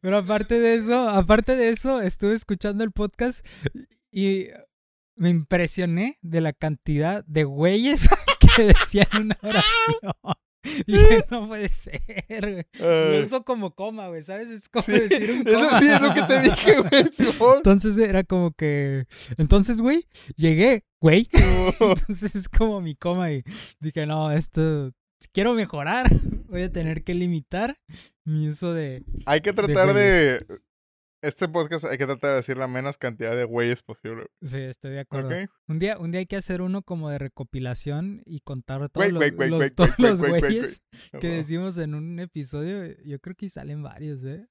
Pero aparte de eso, aparte de eso, estuve escuchando el podcast y me impresioné de la cantidad de güeyes que decían una oración. Y dije, no puede ser, güey. Uso como coma, güey, ¿sabes? Es como Sí, decir un eso coma. sí es lo que te dije, güey, Simón. Entonces era como que. Entonces, güey, llegué, güey. Entonces es como mi coma y dije, no, esto. Quiero mejorar, voy a tener que limitar mi uso de. Hay que tratar de. Este podcast hay que tratar de decir la menos cantidad de güeyes posible. Sí, estoy de acuerdo. Un día, un día hay que hacer uno como de recopilación y contar todos Güey, los, todos güey, güeyes que decimos en un episodio. Yo creo que salen varios, ¿eh?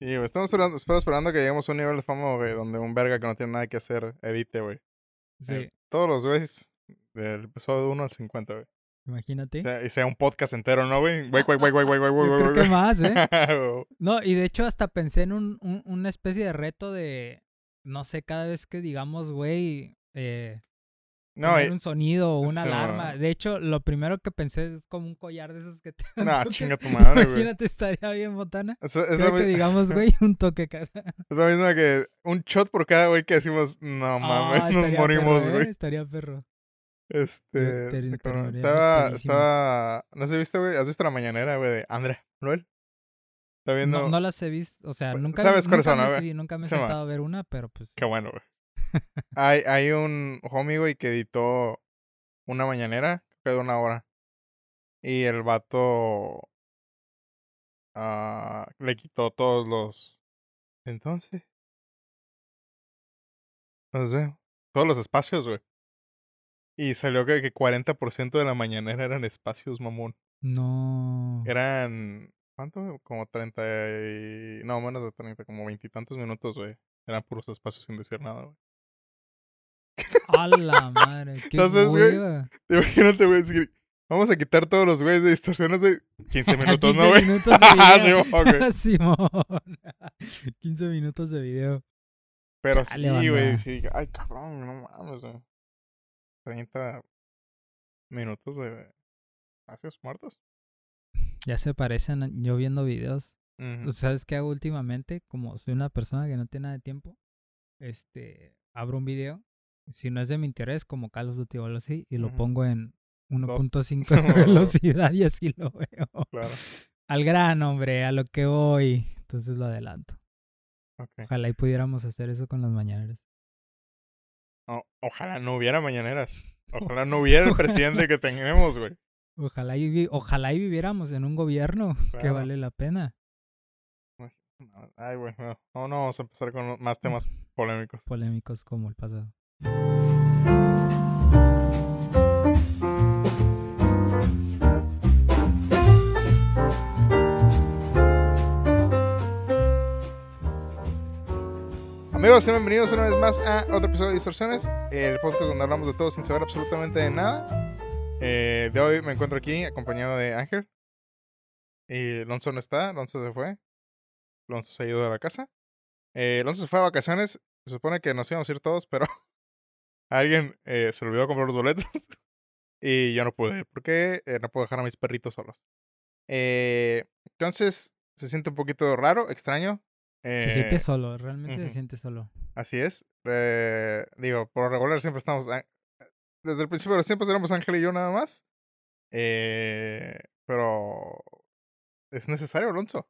Sí, güey, estamos esperando, espero esperando que lleguemos a un nivel de fama, güey, donde un verga que no tiene nada que hacer edite, güey. Sí, Eh, todos los güeyes del episodio 1 al 50, güey. Imagínate. O sea, Y sea un podcast entero, ¿no, güey? Güey, güey, güey, güey, güey, güey, güey, creo que más, ¿eh? No, y de hecho hasta pensé en un, un- una especie de reto de, no sé, cada vez que digamos, güey, eh, No, y- un sonido o una alarma. De hecho, lo primero que pensé es como un collar de esos que te dan Nah, chinga tu madre, güey. Imagínate, estaría bien, botana. es, es, Creo la, que mi- digamos, güey, un toque es la misma que un shot por cada güey que decimos, no mames, Ah, nos estaría morimos, ¿eh? güey. Estaría perro. Este. Estaba, estaba. No sé, ¿viste, güey? ¿Has visto la mañanera, güey, de André Manuel? Está viendo. No, no las he visto, o sea, Pues, nunca, ¿sabes cuáles son, no, sí, nunca me he Sí, man. sentado a ver una, pero pues Qué bueno, güey. hay, hay un homie, güey, que editó una mañanera, creo que de una hora. Y el vato. ah, le quitó todos los. Entonces. No sé. Todos los espacios, güey. Y salió que, que 40% de la mañanera eran espacios, mamón. no. Eran. ¿Cuánto? Como 30 y... No, menos de 30, como veintitantos minutos, güey. Eran puros espacios sin decir nada, güey. A la madre, qué Entonces, güey. Imagínate, güey, decir, vamos a quitar todos los güeyes de distorsiones, güey. 15 minutos, 15 ¿no, güey? minutos de video. güey. Simón. 15 minutos de video. Pero Chale, sí, güey, sí, ay, cabrón, no mames, güey. 30 minutos de espacios muertos. Ya se parecen yo viendo videos. ¿Sabes qué hago últimamente? Como soy una persona que no tiene nada de tiempo, este, abro un video. Si no es de mi interés, como Call of Duty o algo así, y lo pongo en Dos. 1.5 de velocidad y así lo veo. Claro. Al gran, hombre, a lo que voy. Entonces lo adelanto. Ok. Ojalá y pudiéramos hacer eso con las mañaneras. Ojalá no hubiera mañaneras. Ojalá no hubiera el presidente que tenemos, güey. Ojalá y, ojalá y viviéramos en un gobierno que vale la pena. Ay, güey, no, no vamos a empezar con más temas polémicos. Polémicos como el pasado. Amigos, sean bienvenidos una vez más a otro episodio de Distorsiones, el podcast donde hablamos de todo sin saber absolutamente de nada. Eh, de hoy me encuentro aquí acompañado de Ángel. Y Alonso no está, Alonso se fue. Alonso se ha ido de la casa. Eh, Alonso se fue a vacaciones. Se supone que nos íbamos a ir todos, pero alguien eh, se olvidó comprar los boletos. y yo no pude, porque eh, no puedo dejar a mis perritos solos. Eh, entonces, se siente un poquito raro, extraño. Se Eh, siente solo, realmente se siente solo. Así es. Eh, digo, por regular siempre estamos. Desde el principio de los tiempos éramos Ángel y yo nada más. Eh, pero. Es necesario, Alonso.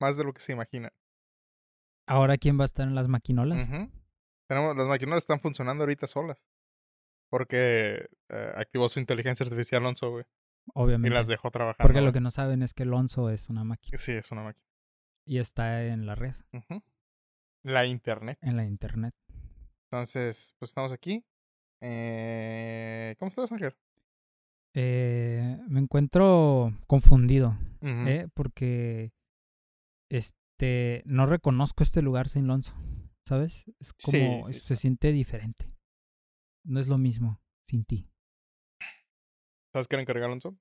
Más de lo que se imagina. Ahora, ¿quién va a estar en las maquinolas? Tenemos, las maquinolas están funcionando ahorita solas. Porque eh, activó su inteligencia artificial Alonso, güey. Y Obviamente. las dejó trabajando. Porque lo que no saben es que Alonso es una máquina Sí, es una máquina. Y está en la red. La internet. en la internet. Entonces, pues estamos aquí. Eh, ¿Cómo estás, Ángel? Eh, me encuentro confundido. ¿eh? Porque este no reconozco este lugar sin Alonso, ¿sabes? Es como sí, se siente diferente. No es lo mismo sin ti. ¿Sabes qué le encargué a Alonso?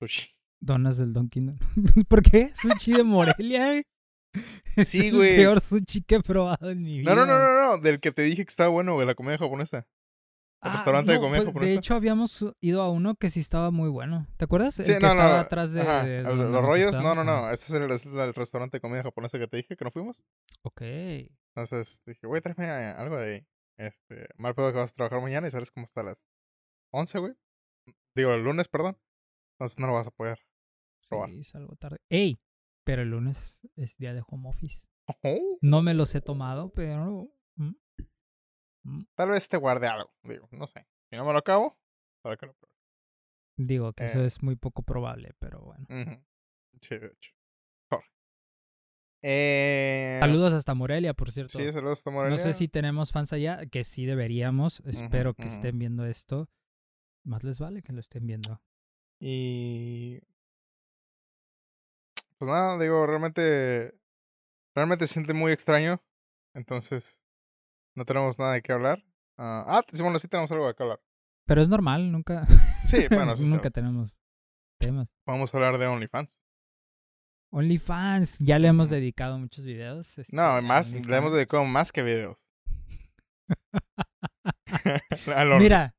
Sushi. Donas del Dunkin' ¿Por qué? Sushi de Morelia, güey. Es Sí, el güey. peor sushi que he probado en mi vida. No, no, no, no, no, del que te dije que estaba bueno, güey, la comida japonesa. El Ah, restaurante de comida pues, japonesa. De hecho, habíamos ido a uno que sí estaba muy bueno. ¿Te acuerdas? El Sí, que no, no, estaba atrás de, el- los rollos, no, no, no. Este es el, es el restaurante de comida japonesa que te dije que no fuimos. Ok. Entonces dije, güey, tráeme algo de ahí. Este, mal pedo que vas a trabajar mañana y sales como hasta las 11, güey. Digo, el lunes, perdón. Entonces no lo vas a poder. Probar. Sí, salgo tarde. ¡Ey! Pero el lunes es día de home office. No me los he tomado, pero... mm, mm, Tal vez te guarde algo, digo, no sé. Si no me lo acabo, para que lo pruebe. Digo que eso Eh. es muy poco probable, pero bueno. Sí, de hecho. Eh, Saludos hasta Morelia, por cierto. Sí, saludos hasta no Morelia. sé si tenemos fans allá, que sí deberíamos. Espero que estén viendo esto. Más les vale que lo estén viendo. Y. Pues nada, digo, realmente. Realmente se siente muy extraño. Entonces. No tenemos nada de qué hablar. Ah, ah, sí, bueno, sí tenemos algo de qué hablar. Pero es normal, nunca, Sí, bueno, eso sí. nunca tenemos temas. Vamos a hablar de OnlyFans. OnlyFans, ya le hemos dedicado muchos videos. este, No, a más, le hemos dedicado más que videos. Mira,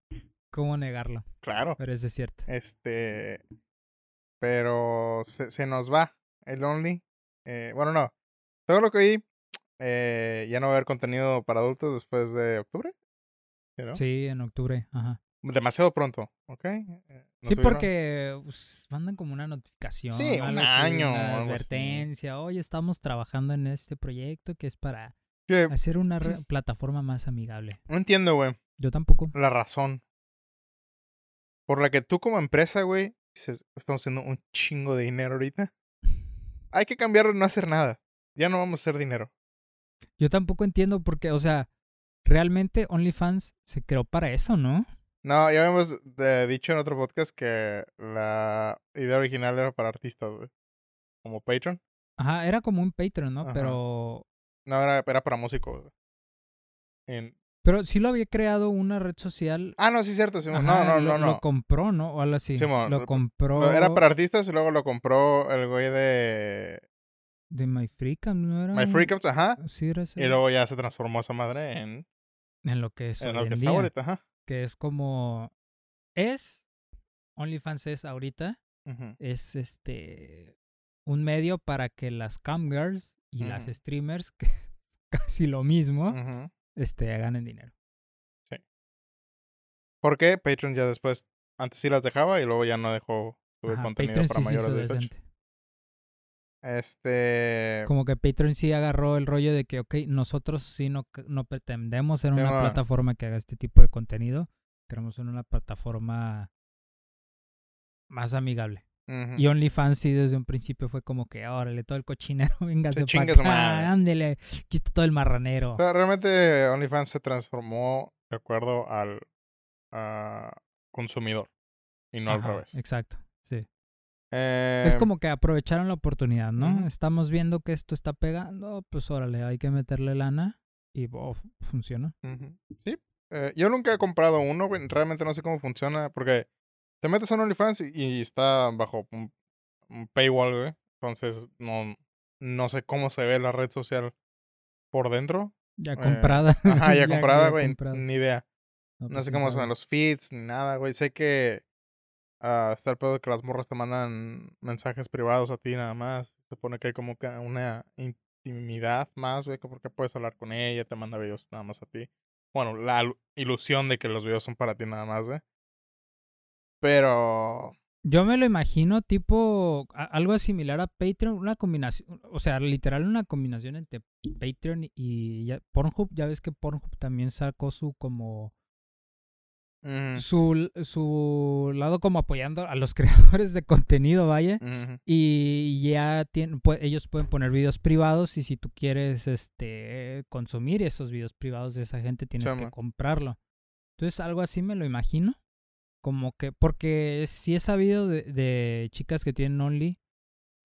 cómo negarlo, Claro. pero eso es cierto. Este. Pero se, se nos va el Only. Eh, bueno, no. Todo lo que vi, eh, ya no va a haber contenido para adultos después de octubre. ¿Sí, no? Sí, en octubre, ajá. Demasiado pronto, ¿ok? Eh, nos Sí, subieron- porque pues, mandan como una notificación. Sí, un año Una advertencia. Oye, estamos trabajando en este proyecto que es para hacer una plataforma más amigable. no entiendo, güey, Yo tampoco. la razón por la que tú como empresa, güey, dices, estamos haciendo un chingo de dinero ahorita. Hay que cambiarlo y no hacer nada. Ya no vamos a hacer dinero. Yo tampoco entiendo porque, o sea, realmente OnlyFans se creó para eso, ¿no? No, ya habíamos eh, dicho en otro podcast que la idea original era para artistas, güey. Como Patreon. Ajá, era como un Patreon, ¿no? Ajá. Pero No, era, era para músicos, güey. En- pero sí lo había creado una red social. Ah, no, sí, cierto. Simón. Ajá, no, no, lo, no, Lo no. compró, ¿no? O algo así. Simón, lo compró Era para artistas y luego lo compró el güey de de My Freecam, ¿no era? My Freakups, ajá. Sí, era ese. Y luego ya se transformó esa madre en, En lo que es en hoy lo que en está día. ahorita, ajá. Que es como... Es... OnlyFans es ahorita. Ujú. Es este... Un medio para que las camgirls y las streamers, que es casi lo mismo, Ujú. Este, ganen dinero. Porque Patreon ya después, antes sí las dejaba y luego ya no dejó subir Ajá, contenido Patreon para sí mayores de 18. decente. Este. Como que Patreon sí agarró el rollo de que, ok, nosotros sí no, no pretendemos ser una plataforma que haga este tipo de contenido. Queremos ser una plataforma más amigable. Y OnlyFans sí desde un principio fue como que, órale, todo el cochinero, véngase Se acá, ándele, quita todo el marranero. O sea, realmente OnlyFans se transformó de acuerdo al ah, consumidor y no al revés. Exacto, sí. Eh, es como que aprovecharon la oportunidad, ¿no? Estamos viendo que esto está pegando, pues órale, hay que meterle lana y oh, funciona. Sí. eh, yo nunca he comprado uno. Realmente no sé cómo funciona. Porque te metes a un OnlyFans y, y está bajo un, un paywall, güey. Entonces no, no sé cómo se ve la red social por dentro. Ya Eh, comprada. Ajá, ya, comprada, güey. Ni idea. No, No pues, sé cómo son los feeds ni nada, güey. Sé que ah, está el pedo de que las morras te mandan mensajes privados a ti nada más. Se supone que hay como que una intimidad más, güey, que porque puedes hablar con ella, te manda videos nada más a ti. Bueno, la ilu- ilusión de que los videos son para ti nada más, güey. Pero Yo me lo imagino tipo a- algo similar a Patreon, una combinación, o sea, literal una combinación entre Patreon y ya- Pornhub. Ya ves que Pornhub también sacó su como su, su lado como apoyando a los creadores de contenido, vaya. Y ya tienen, pu- ellos pueden poner videos privados y si tú quieres este consumir esos videos privados de esa gente tienes que comprarlo. Entonces algo así me lo imagino. Como que, porque sí he sabido de, de chicas que tienen Only,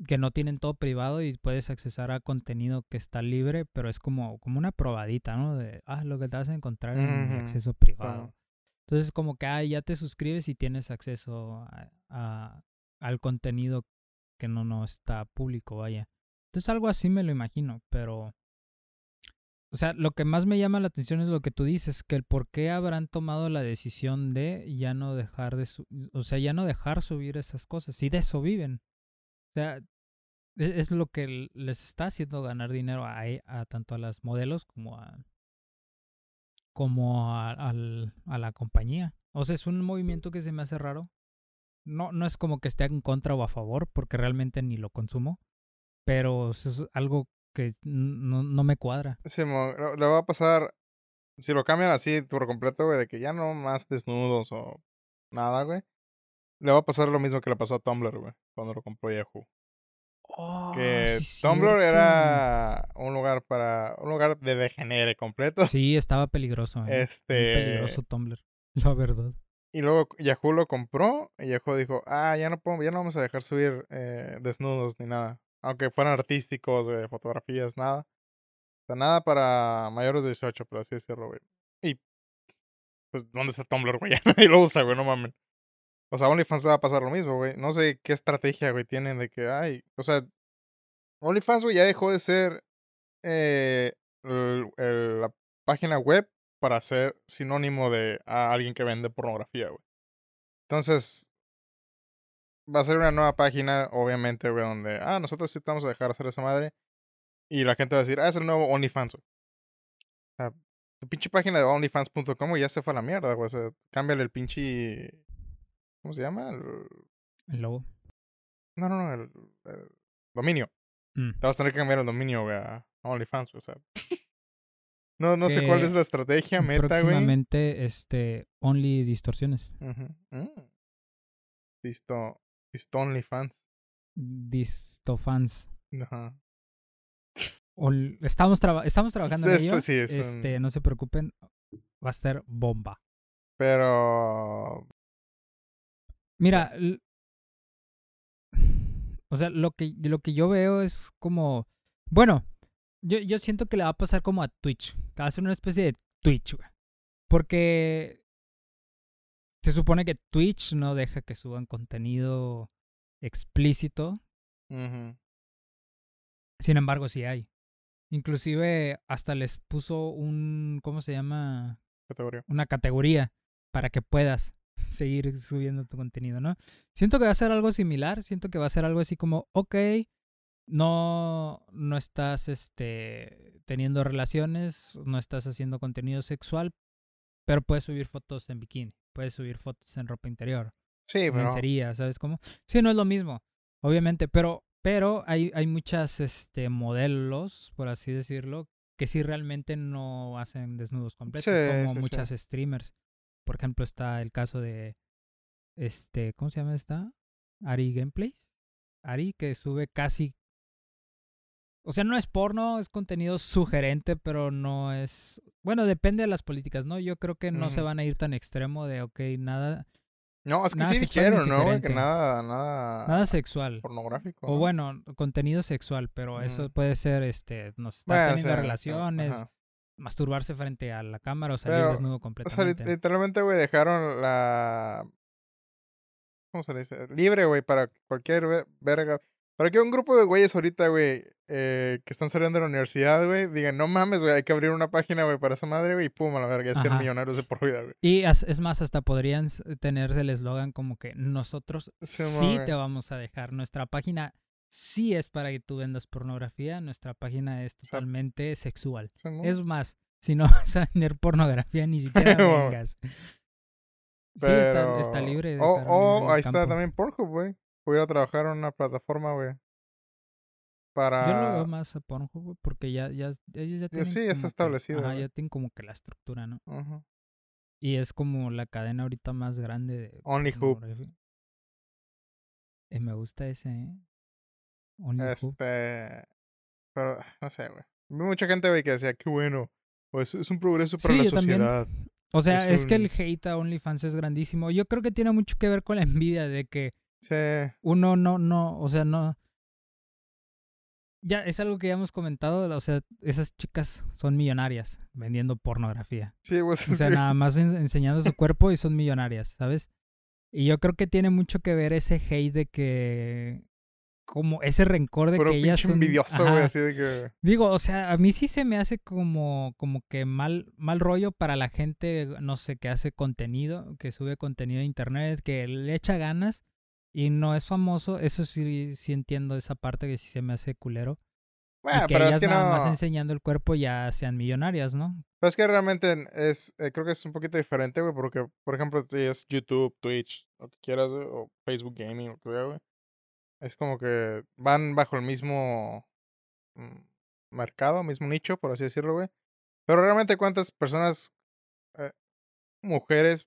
que no tienen todo privado y puedes accesar a contenido que está libre, pero es como, como una probadita, ¿no? De, ah, lo que te vas a encontrar en Ujú, acceso privado. Chama. Entonces como que ah, ya te suscribes y tienes acceso a, a- al contenido que no, no está público, vaya. Entonces algo así me lo imagino, pero o sea, lo que más me llama la atención es lo que tú dices, que el por qué habrán tomado la decisión de ya no dejar de, su o sea, ya no dejar subir esas cosas. Si de eso viven. O sea, e-, es, lo que les está haciendo ganar dinero a, e, a tanto a las modelos como a como a, al, a la compañía. O sea, es un movimiento que se me hace raro. No, no es como que esté en contra o a favor, porque realmente ni lo consumo. Pero es algo que no, no me cuadra. Sí, le va a pasar. Si lo cambian así por completo, güey, de que ya no más desnudos o nada, güey. Le va a pasar lo mismo que le pasó a Tumblr, güey, cuando lo compró Yahoo. Oh, que Tumblr era un lugar para. un lugar de degenere completo. Sí, estaba peligroso. ¿eh? Este. peligroso Tumblr, la verdad. Y luego Yahoo lo compró y Yahoo dijo, ah, ya no, podemos, ya no vamos a dejar subir eh, desnudos ni nada. Aunque fueran artísticos, fotografías, nada. Nada para mayores de 18, por así decirlo, güey. Y, pues, ¿dónde está Tumblr, güey? y lo usa, güey, no mames. O sea, OnlyFans va a pasar lo mismo, güey. No sé qué estrategia, güey, tienen de que, ay, o sea, OnlyFans, güey, ya dejó de ser eh, la página web para ser sinónimo de a alguien que vende pornografía, güey. Entonces, va a ser una nueva página, obviamente, güey, donde, ah, nosotros sí estamos a dejar hacer esa madre. Y la gente va a decir, ah, es el nuevo OnlyFans, güey. O sea, tu pinche página de OnlyFans.com, ya se fue a la mierda, güey. O sea, cámbiale el pinche. ¿Cómo se llama? El, logo. No, no, no, el, dominio. Mm. Te vas a tener que cambiar el dominio, güey, a OnlyFans, güey. O sea. no, no sé cuál es la estrategia, meta, güey. Próximamente, este, Only Distorsiones. Uh Disto. OnlyFans. Distofans. Ajá. estamos, estamos trabajando en ello. Sí, este, no se preocupen, va a ser bomba. Pero mira, o sea, lo que lo que yo veo es como bueno, yo, yo siento que le va a pasar como a Twitch, va a ser una especie de Twitch, güey. Porque se supone que Twitch no deja que suban contenido explícito. Sin embargo, sí hay. Inclusive hasta les puso un, ¿cómo se llama? Categoría. Una categoría para que puedas seguir subiendo tu contenido, ¿no? Siento que va a ser algo similar, siento que va a ser algo así como, ok, no, no estás este, teniendo relaciones, no estás haciendo contenido sexual, pero puedes subir fotos en bikini, puedes subir fotos en ropa interior. Sí, pero... sería, ¿sabes cómo? Sí, no es lo mismo, obviamente, pero, pero hay, hay muchas este, modelos, por así decirlo, que sí realmente no hacen desnudos completos, como muchas streamers. Por ejemplo, está el caso de, este, ¿cómo se llama esta? Ari Gameplays. Ari, que sube casi o sea, no es porno, es contenido sugerente, pero no es... Bueno, depende de las políticas, ¿no? Yo creo que no se van a ir tan extremo de, ok, nada... No, es que sí dijeron, ¿no? Que nada, nada... Nada sexual. Pornográfico. O bueno, contenido sexual, pero eso puede ser, este, no sé, estar teniendo relaciones, masturbarse frente a la cámara o salir desnudo completamente. O sea, literalmente, güey, dejaron la... ¿Cómo se dice? Libre, güey, para cualquier verga. Para que un grupo de güeyes ahorita, güey, eh, que están saliendo de la universidad, güey, digan, no mames, güey, hay que abrir una página, güey, para esa madre, güey, y pum, a la verga, ser millonarios de por vida, güey. Y es más, hasta podrían tener el eslogan como que nosotros sí, te vamos a dejar. Nuestra página sí es para que tú vendas pornografía, nuestra página es totalmente sexual. es más, si no vas a vender pornografía, ni siquiera vengas. Sí, está, libre. O ahí está también Pornhub, güey. Pudiera trabajar en una plataforma, güey. Para... Yo lo veo más a Pornhub porque ya, ya, ellos ya tienen... Sí, ya está establecido. ajá, ya tienen como que la estructura, ¿no? Ajá. Y es como la cadena ahorita más grande de... Only Hoop. Eh, me gusta ese, ¿eh? Only este... Pero, no sé, güey. Mucha gente, güey, que decía, qué bueno. Pues es un progreso para la sociedad. O sea, es, que el hate a OnlyFans es grandísimo. Yo creo que tiene mucho que ver con la envidia de que Sí. Uno no, no, o sea, no. Ya es algo que ya hemos comentado, o sea, esas chicas son millonarias vendiendo pornografía. Sí, pues. O sea, nada más enseñando su cuerpo y son millonarias, ¿sabes? Y yo creo que tiene mucho que ver ese hate de que como ese rencor de que ellas son... envidioso, güey, así de que. Digo, o sea, a mí sí se me hace como, como que mal, mal rollo para la gente, no sé, que hace contenido, que sube contenido a internet, que le echa ganas y no es famoso. Eso sí, sí entiendo esa parte que sí se me hace culero. Bueno, y que pero ellas es que nada no. más enseñando el cuerpo ya sean millonarias, ¿no? Pero es que realmente es. eh, creo que es un poquito diferente, güey, porque, por ejemplo, si es YouTube, Twitch, lo que quieras, güey, o Facebook Gaming, lo que sea, güey. Es como que van bajo el mismo mm, mercado, mismo nicho, por así decirlo, güey. Pero realmente, ¿cuántas personas, eh, mujeres,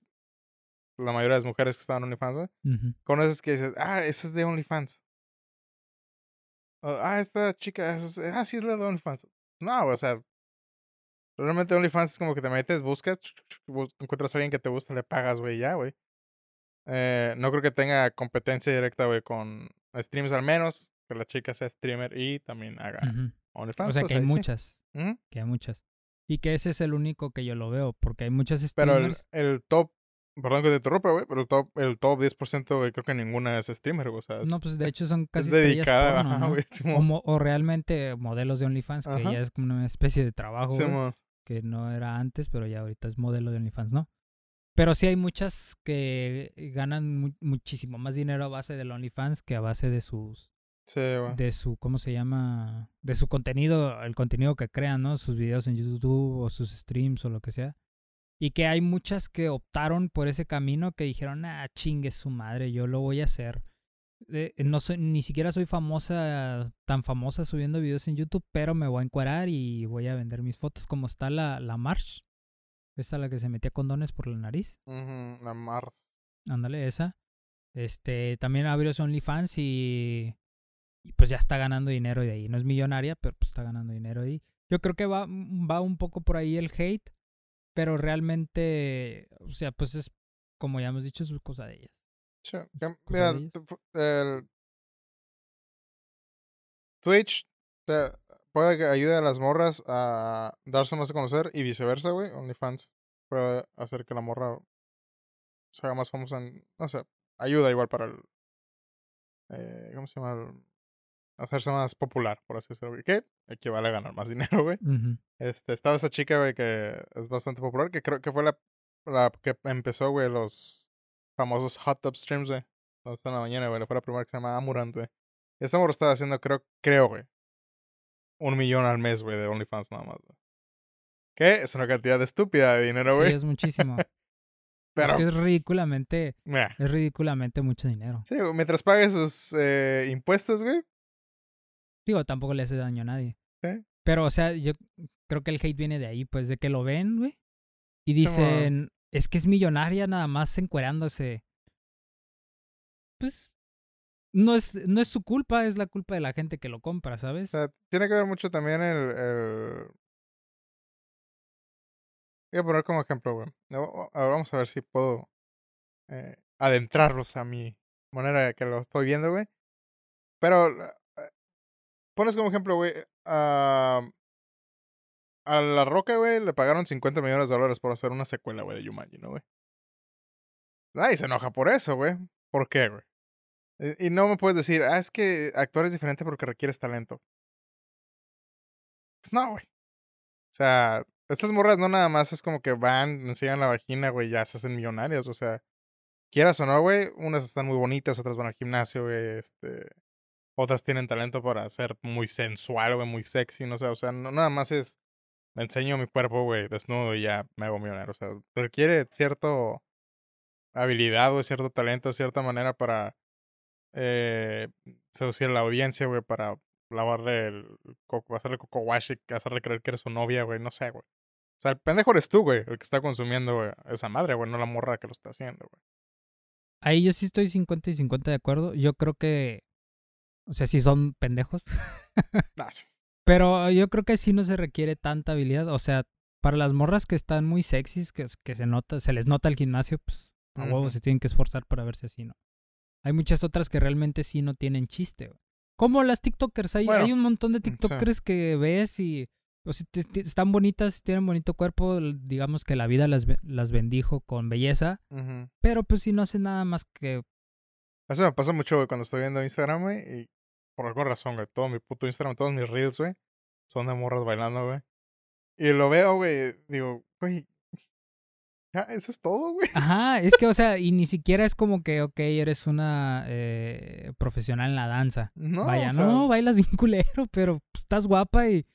la mayoría de las mujeres que estaban en OnlyFans, güey, Ujú. conoces que dices, ah, esa es de OnlyFans? O, ah, esta chica, es- ah, sí es la de OnlyFans. No, güey, o sea, realmente OnlyFans es como que te metes, buscas, bus- encuentras a alguien que te gusta, le pagas, güey, ya, güey. Eh, no creo que tenga competencia directa, güey, con streams al menos, que la chica sea streamer y también haga. OnlyFans. O sea, pues, que hay ahí sí. muchas, que hay muchas. Y que ese es el único que yo lo veo, porque hay muchas Pero el, streamers. el top, perdón que te interrumpa, güey, pero el top, el top 10%, güey, creo que ninguna es streamer, güey, o sea, es- No, pues de hecho son es casi estrellas dedicada, porno, ajá, ¿no? güey, O, realmente modelos de OnlyFans, que ya es como una especie de trabajo, Simón. que no era antes, pero ya ahorita es modelo de OnlyFans, ¿no? Pero sí hay muchas que ganan mu- muchísimo más dinero a base del OnlyFans que a base de sus, Sí, güey. de su, ¿cómo se llama? De su contenido, el contenido que crean, ¿no? Sus videos en YouTube o sus streams o lo que sea. Y que hay muchas que optaron por ese camino que dijeron, ah, chingue su madre, yo lo voy a hacer. Eh, no soy, ni siquiera soy famosa, tan famosa subiendo videos en YouTube, pero me voy a encuarar y voy a vender mis fotos como está la, la March. Esa la que se metía condones por la nariz. Ujú, La Mars. Ándale, esa. Este, también abrió su OnlyFans y, y pues ya está ganando dinero de ahí. No es millonaria, pero pues está ganando dinero ahí. Yo creo que va, va un poco por ahí el hate, pero realmente, o sea, pues es, como ya hemos dicho, es cosa de ellas. Sí, Mira, de ellas. el Twitch te puede que ayude a las morras a darse más a conocer y viceversa, güey. OnlyFans puede hacer que la morra se haga más famosa. En, no sé, ayuda igual para el. eh, ¿Cómo se llama? Hacerse más popular, por así decirlo. güey, Que equivale a ganar más dinero, güey. Este, estaba esa chica, güey, que es bastante popular, que creo que fue la, la que empezó, güey, los famosos hot tub streams, güey. Está en la mañana, güey. Fue la primera que se llama Amurant, güey. Esa morra estaba haciendo, creo, creo, güey. Un millón al mes, güey, de OnlyFans nada más, güey. Que es una cantidad estúpida de dinero, Sí, güey. es muchísimo. Pero, Es que es ridículamente, mira. es ridículamente mucho dinero. Sí, mientras pague sus eh, impuestos, güey. Digo, tampoco le hace daño a nadie. Pero, o sea, yo creo que el hate viene de ahí, pues, de que lo ven, güey. Y dicen, es que es millonaria nada más encuerándose. Pues, no es, no es su culpa, es la culpa de la gente que lo compra, O ¿sabes? sea, tiene que ver mucho también el. el... Voy a poner como ejemplo, güey. Ahora vamos a ver si puedo eh, adentrarlos a mi manera que lo estoy viendo, güey. Pero pones como ejemplo, güey, a, a La Roca, güey, le pagaron 50 millones de dólares por hacer una secuela, güey, de Jumanji, ¿no, güey? Nadie se enoja por eso, güey. ¿Por qué, güey? Eh, Y no me puedes decir, ah, es que actuar es diferente porque requieres talento. Pues no, güey. O sea, estas morras no nada más es como que van, enseñan la vagina, güey, ya se hacen millonarias. O sea, quieras o no, güey, unas están muy bonitas, otras van al gimnasio, güey, este. Otras tienen talento para ser muy sensual, güey, muy sexy, no sé, o sea, no nada más es. Me enseño mi cuerpo, güey, desnudo y ya me hago millonario. O sea, requiere cierto habilidad, güey, cierto talento, cierta manera para eh, seducir a la audiencia, güey, para lavarle el coco, hacerle coco wash y hacerle creer que eres su novia, güey, no sé, güey. O sea, el pendejo eres tú, güey, el que está consumiendo, esa madre, güey, no la morra que lo está haciendo, güey. Ahí yo sí estoy 50 y 50 de acuerdo. Yo creo que, o sea, sí son pendejos. Ah. Pero yo creo que sí no se requiere tanta habilidad. O sea, para las morras que están muy sexys, que, que se nota, se les nota el gimnasio, pues a huevo se tienen que esforzar para verse así, ¿no? Hay muchas otras que realmente sí no tienen chiste. güey. Como las TikTokers, hay, Bueno, hay un montón de sí. TikTokers que ves y o sea, están bonitas, tienen bonito cuerpo, digamos que la vida las, las bendijo con belleza, pero pues si no hacen nada más que... Eso me pasa mucho, güey, cuando estoy viendo Instagram, güey, y por alguna razón, güey, todo mi puto Instagram, todos mis reels, güey, son de morras bailando, güey. Y lo veo, güey, digo, güey, ya, eso es todo, güey. Ajá, es que, o sea, y ni siquiera es como que, ok, eres una eh, profesional en la danza. No, Vaya, o sea, no, bailas bien culero, pero estás guapa y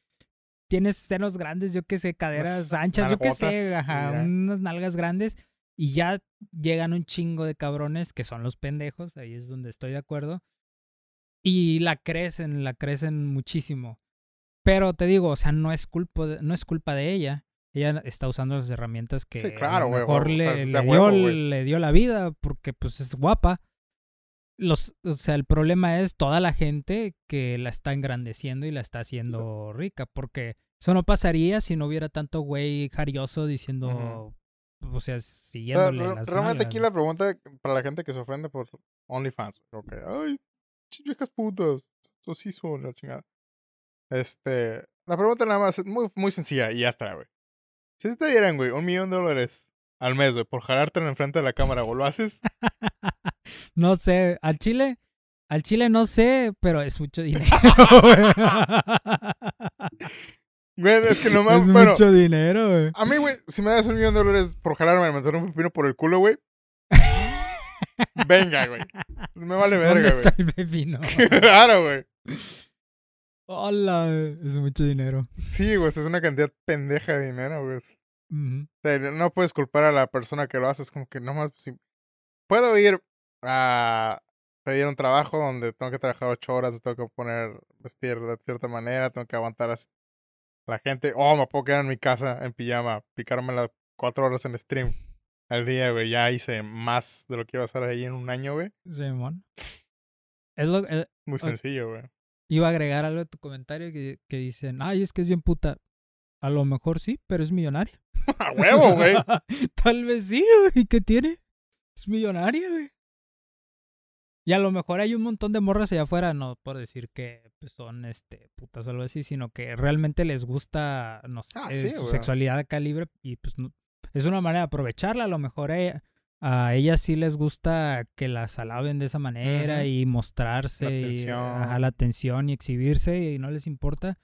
tienes senos grandes, yo qué sé, caderas Unas anchas, yo qué sé, ajá, unas nalgas grandes. Y ya llegan un chingo de cabrones que son los pendejos, ahí es donde estoy de acuerdo. Y la crecen, la crecen muchísimo. Pero te digo, o sea, no es culpa de, no es culpa de ella. Ella está usando las herramientas que Sí, claro, a lo mejor o le, sea, huevo, dio, le dio la vida porque pues es guapa. Los, o sea, el problema es toda la gente que la está engrandeciendo y la está haciendo rica, porque eso no pasaría si no hubiera tanto güey jarioso diciendo, o sea, O sea, siguiéndole re- las realmente nalgas, aquí la pregunta para la gente que se ofende por OnlyFans, güey, ok, ay, viejas putas, eso sí son la chingada. Este, la pregunta nada más es muy, muy sencilla y ya está, güey. Si te dieran, güey, un millón de dólares al mes, güey, por jalarte en enfrente de la cámara, güey, ¿lo haces? No sé, al Chile, al Chile no sé, pero es mucho dinero. Güey, es que no me... es Bueno, mucho dinero, güey. a mí, güey, si me das un millón de dólares por jalarme y meter un pepino por el culo, güey, venga, güey. Me vale ¿Dónde verga, está güey. el pepino? claro, güey. Hola, es mucho dinero. Sí, güey, es una cantidad pendeja de dinero, güey. O sea, no puedes culpar a la persona que lo hace. Es como que no más. si- Puedo ir a pedir un trabajo donde tengo que trabajar ocho horas, me tengo que poner, vestir de cierta manera, tengo que aguantar a la gente. O me puedo quedar en mi casa en pijama, picarme las cuatro horas en stream al día, güey. Ya hice más de lo que iba a hacer ahí en un año, güey. Simón. Es lo, eh, Muy sencillo, güey. iba a agregar algo a tu comentario que, que dicen, ay, es que es bien puta. A lo mejor sí, pero es millonaria. ¡A huevo, güey! Tal vez sí, güey. ¿Qué tiene? Es millonaria, güey. Y a lo mejor hay un montón de morras allá afuera, no por decir que pues, son este putas o algo así, sino que realmente les gusta, no sé, Ah, sí, su sexualidad acá libre y pues no- es una manera de aprovecharla. A lo mejor a ella- a ellas sí les gusta que las alaben de esa manera Ujú. y mostrarse La y ajá, la atención y exhibirse y no les importa,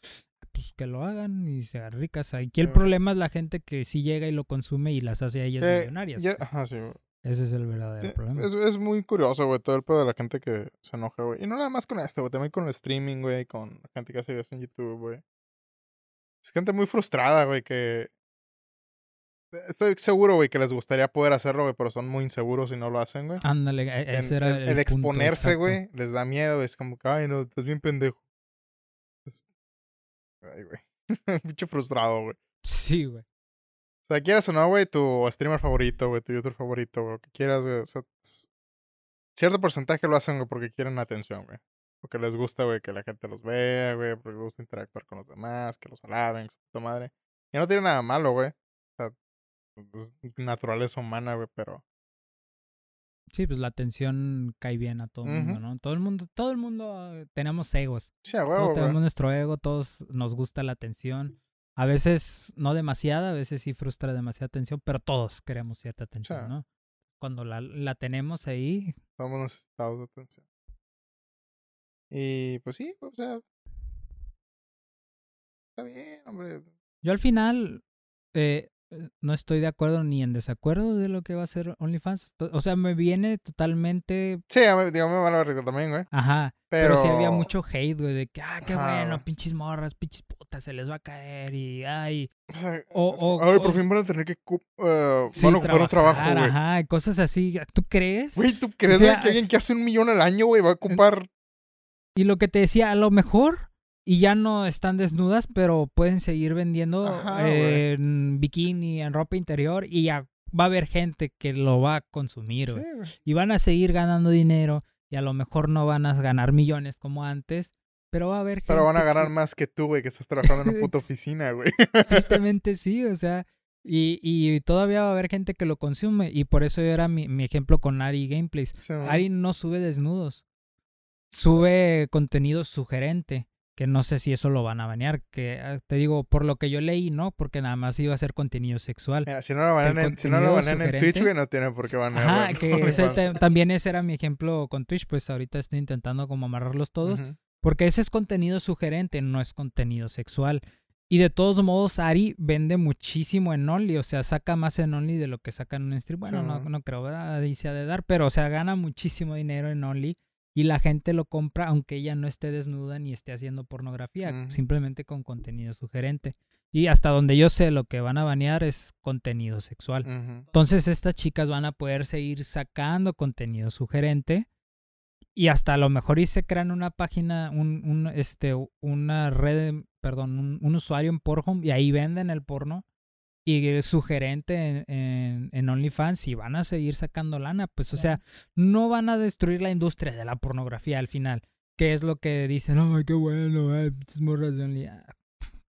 pues que lo hagan y se hagan ricas. Aquí el Sí. problema es la gente que sí llega y lo consume y las hace a ellas Eh, millonarias. ya- ajá, sí. Ese es el verdadero Eh, problema. Es, es muy curioso, güey, todo el pedo de la gente que se enoja, güey. Y no nada más con esto, güey, también con el streaming, güey, con la gente que hace videos en YouTube, güey. Es gente muy frustrada, güey, que... Estoy seguro, güey, que les gustaría poder hacerlo, güey, pero son muy inseguros y no lo hacen, güey. Ándale, e- En- ese era el, el, exponerse, güey, les da miedo, es como que, ay, no, estás bien pendejo. Es- Ay, güey. Mucho frustrado, güey. Sí, güey. O sea, quieras o no, güey, tu streamer favorito, güey, tu youtuber favorito, güey, lo que quieras, güey. O sea, cierto porcentaje lo hacen, güey, porque quieren atención, güey. Porque les gusta, güey, que la gente los vea, güey, porque les gusta interactuar con los demás, que los alaben, su puta madre. Y no tiene nada malo, güey. O sea, es naturaleza humana, güey, pero... Sí, pues la atención cae bien a todo el mundo. ¿no? Todo el mundo, todo el mundo eh, tenemos egos. Sí, a Todos huevo, güey. tenemos nuestro ego, todos nos gusta la atención. A veces no demasiada, a veces sí frustra demasiada atención, pero todos queremos cierta atención, Sí. ¿no? Cuando la, la tenemos ahí, Estamos necesitados de atención. Y pues sí, o sea... Está bien, hombre. yo al final eh, no estoy de acuerdo ni en desacuerdo de lo que va a ser OnlyFans. O sea, me viene totalmente... Sí, digo, me vale verga también, güey. Ajá, Pero... Pero sí había mucho hate, güey, de que, ah, qué Ajá, bueno, pinches morras, pinches putas, se les va a caer y, ay, O sea, O- o- ay, por fin van a tener que eh, sí, van a ocupar un trabajo, trabajar, güey. Ajá, cosas así, ¿tú crees? Güey, ¿tú crees sea, que alguien que hace un millón al año, güey, va a ocupar? Y lo que te decía, a lo mejor, y ya no están desnudas, pero pueden seguir vendiendo Ajá, eh, en bikini, en ropa interior, y ya va a haber gente que lo va a consumir, Sí. Y van a seguir ganando dinero, y a lo mejor no van a ganar millones como antes, pero va a haber gente Pero van a ganar que- más que tú, güey, que estás trabajando en una puta oficina, güey. Tristemente sí, o sea, y, y todavía va a haber gente que lo consume, y por eso era mi, mi ejemplo con Ari Gameplays. Sí. Ari no sube desnudos, sube contenido sugerente, que no sé si eso lo van a banear, que ah, te digo, por lo que yo leí, ¿no? Porque nada más iba a ser contenido sexual. Mira, si no lo banean, en, si no lo banean en Twitch, güey, no tienen por qué banearlo. Ajá, en que ese también ese era mi ejemplo con Twitch, pues ahorita estoy intentando como amarrarlos todos, Ujú. Porque ese es contenido sugerente, no es contenido sexual. Y de todos modos, Ari vende muchísimo en Only. O sea, saca más en Only de lo que saca en un stream. Bueno, Sí. no, no creo, ¿verdad? Ahí se ha de dar. Pero, o sea, gana muchísimo dinero en Only. Y la gente lo compra aunque ella no esté desnuda ni esté haciendo pornografía. Simplemente con contenido sugerente. Y hasta donde yo sé, lo que van a banear es contenido sexual. Entonces estas chicas van a poder seguir sacando contenido sugerente y hasta a lo mejor y se crean una página, un, un, este, una red, perdón, un, un usuario en Pornhub y ahí venden el porno y es sugerente en, en, en OnlyFans y van a seguir sacando lana. Pues o sea, no van a destruir la industria de la pornografía al final. Que es lo que dicen, ay, qué bueno, ay, morras de Only. Ah,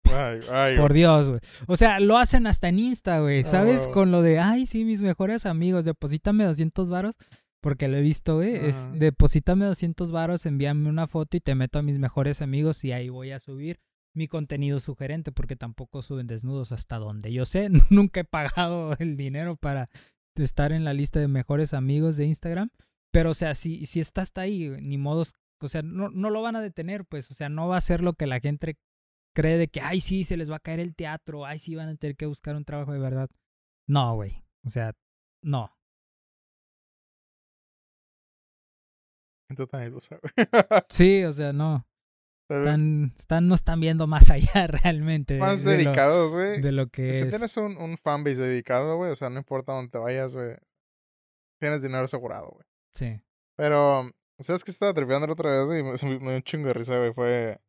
Ay, ay, por Dios, güey. O sea, lo hacen hasta en Insta, güey. Ah, ¿Sabes? huevo. Con lo de, ay, sí, mis mejores amigos, deposítame 200 varos. Porque lo he visto, güey. Es, Ajá. deposítame 200 varos, envíame una foto y te meto a mis mejores amigos y ahí voy a subir mi contenido sugerente. Porque tampoco suben desnudos hasta donde yo sé. Nunca he pagado el dinero para estar en la lista de mejores amigos de Instagram. Pero, o sea, si, si está hasta ahí, ni modos. O sea, no, no lo van a detener, pues. O sea, no va a ser lo que la gente cree de que, ay, sí, se les va a caer el teatro, ay, sí, van a tener que buscar un trabajo de verdad. No, güey. O sea, no. Gente tan ilusa, güey. Sí, o sea, no. Están, están, no están viendo más allá realmente. Más de dedicados, güey. De lo que Si es. tienes un, un fanbase dedicado, güey, o sea, no importa dónde te vayas, güey. Tienes dinero asegurado, güey. Sí. Pero, ¿sabes qué estaba tripeando la otra vez, güey? Me, dio un chingo de risa, güey. Fue.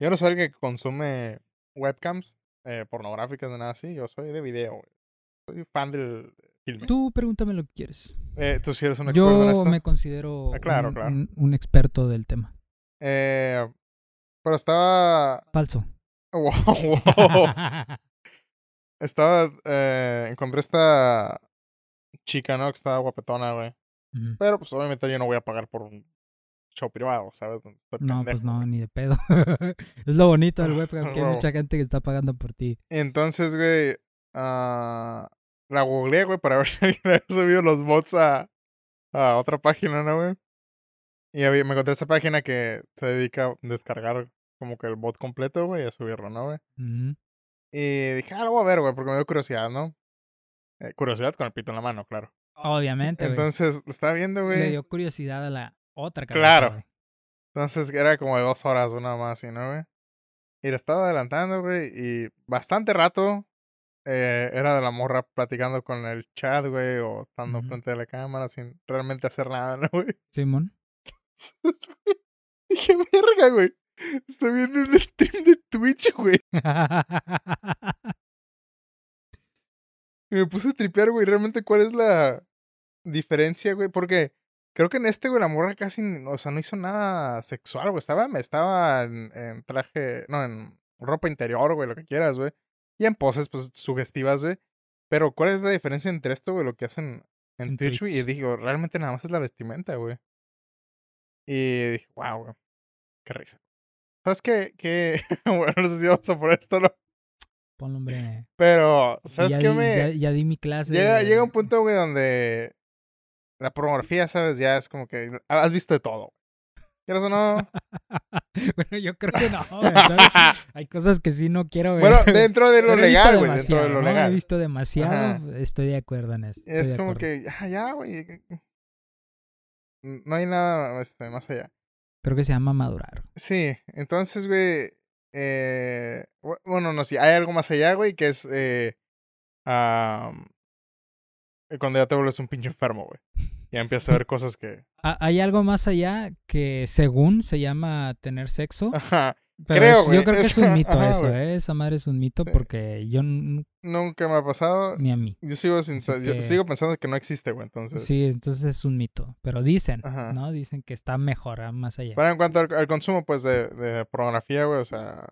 Yo no soy alguien que consume webcams eh, pornográficas ni nada así. Yo soy de video, güey. Soy fan del filme. Tú pregúntame lo que quieres. Eh, tú sí eres un experto en Yo esto. me considero Ah, claro, un, claro. un- un experto del tema. Eh, pero estaba. Falso. Wow, wow. estaba. Eh, encontré esta chica, ¿no? Que estaba guapetona, güey. Pero pues obviamente yo no voy a pagar por un show privado, ¿sabes? Estoy No, pues no, güey. ni de pedo. es lo bonito del webcam, que hay mucha gente que está pagando por ti. Entonces, güey, ah, la googleé, güey, para ver si alguien había subido los bots a, a otra página, ¿no, güey? Y me encontré esta página que se dedica a descargar como que el bot completo, güey, a subirlo, ¿no, güey? Ujú. Y dije, ah, lo voy a ver, güey, porque me dio curiosidad, ¿no? Eh, curiosidad con el pito en la mano, claro. Obviamente, güey. Entonces, lo estaba viendo, Le güey. dio curiosidad a la otra cabeza, Claro. güey. Entonces era como de dos horas, una más, ¿sí, ¿no, güey? Y le estaba adelantando, güey, y bastante rato eh, era de la morra platicando con el chat, güey, o estando Ujú. frente a la cámara sin realmente hacer nada, ¿no, güey? Simón. Dije, verga, güey. Estoy viendo el stream de Twitch, güey. Y me puse a tripear, güey, realmente cuál es la diferencia, güey, porque creo que en este, güey, la morra casi, o sea, no hizo nada sexual, güey, estaba, estaba en, en traje, no, en ropa interior, güey, lo que quieras, güey, y en poses, pues, sugestivas, güey, pero ¿cuál es la diferencia entre esto, güey, lo que hacen en En Twitch, güey? Y digo, realmente nada más es la vestimenta, güey. Y dije, wow, güey, qué risa. ¿Sabes qué? qué? bueno, no sé si vamos a poner esto, ¿no? Ponlo, hombre. Pero, ¿sabes qué di- me...? Ya, ya di mi clase. Llega, llega un punto, güey, donde la pornografía, ¿sabes? Ya es como que has visto de todo. ¿Quieres o no? bueno, yo creo que no, güey, ¿sabes? Hay cosas que sí no quiero ver. bueno, dentro de lo legal, güey, dentro de lo ¿no? He legal. visto demasiado. Ajá. Estoy de acuerdo en eso. Es como que, ya, ya, güey. No hay nada este, más allá. Creo que se llama madurar. Sí, entonces, güey. Eh, bu- bueno, no, sí, hay algo más allá, güey, que es eh, eh, cuando ya te vuelves un pinche enfermo, güey. Ya empiezas a ver cosas que. Hay algo más allá que según se llama tener sexo. Ajá. Pero creo, es- güey, Yo creo que es un mito ajá, eso. ¿eh? Esa madre es un mito porque yo Nunca me ha pasado. ni a mí. Yo sigo sin sa- yo que- sigo pensando que no existe, güey, entonces. Sí, entonces es un mito. Pero dicen, Ajá. ¿no? Dicen que está mejor, ah, más allá. Pero en cuanto al, al consumo, pues, de, de pornografía, güey, o sea.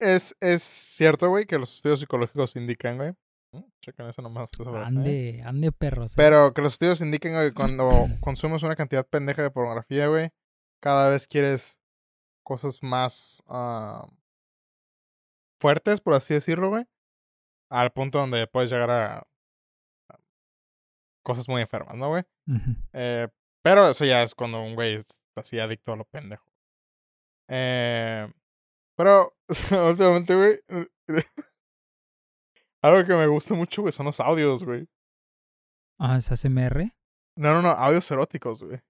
Es, es cierto, güey, que los estudios psicológicos indican, güey. Mm, Chequen eso nomás. frase, ¿eh? Ande, ande perros. ¿eh? Pero que los estudios indican, güey, que cuando consumes una cantidad pendeja de pornografía, güey, cada vez quieres cosas más ah, fuertes, por así decirlo, güey. Al punto donde puedes llegar a, cosas muy enfermas, ¿no, güey? Eh, pero eso ya es cuando un güey es así adicto a lo pendejo. Eh, pero, últimamente, güey. algo que me gusta mucho, güey, son los audios, güey. Ah, ¿es ASMR? No, no, no, audios eróticos, güey.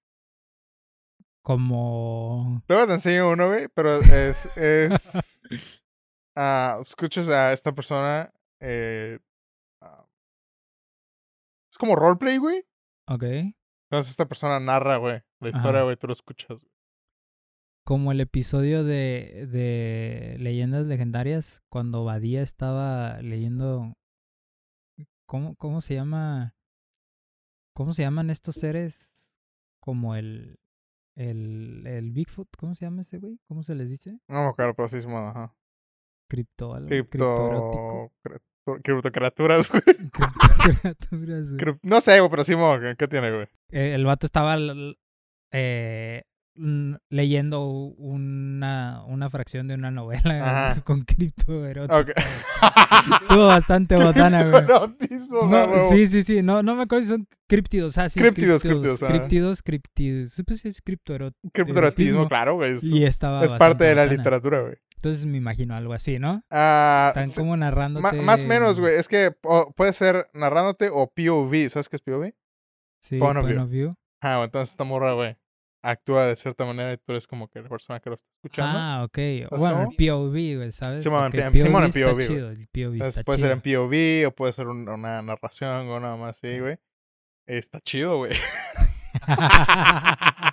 Como. Luego te enseño uno, güey, pero es. es ah, escuchas a esta persona. Eh, ah, es como roleplay, güey. Ok. Entonces esta persona narra, güey, la historia, güey, tú lo escuchas. güey. Como el episodio de, de Leyendas Legendarias, cuando Badía estaba leyendo. ¿Cómo, ¿Cómo se llama? ¿Cómo se llaman estos seres? Como el. El, el Bigfoot, ¿cómo se llama ese güey? ¿Cómo se les dice? No me acuerdo, pero sí, ajá. Cripto algo. Cripto... Criptocriaturas, güey. Criptocriaturas, güey. No sé, güey, pero Simón, ¿qué- ¿qué tiene, güey? Eh, el vato estaba eh, leyendo una, una fracción de una novela Ajá. con cripto erótico. Estuvo bastante botana, güey. Criptoerotismo, No, sí, sí, sí. No, no me acuerdo si son críptidos. Ah, sí, ajá. Críptidos, críptidos. Sí, pues es criptoerótico. Criptoerotismo, erotismo. claro, güey. Es, Y estaba es parte de la botana. literatura, güey. Entonces me imagino algo así, ¿no? Ah, Están como narrándote. más o menos, güey. Es que o- puede ser narrándote o POV. ¿Sabes qué es POV? Sí, point of view. Ah, bueno, entonces esta morra, güey, actúa de cierta manera y tú eres como que la persona que lo está escuchando. Ah, ok. ¿Sabes Bueno, el POV, güey, ¿sabes? Simón, Ok, en P- Simón en está POV, chido, el POV entonces está puede ser en chido. POV o puede ser un- una narración o nada más así, güey. Está chido, güey.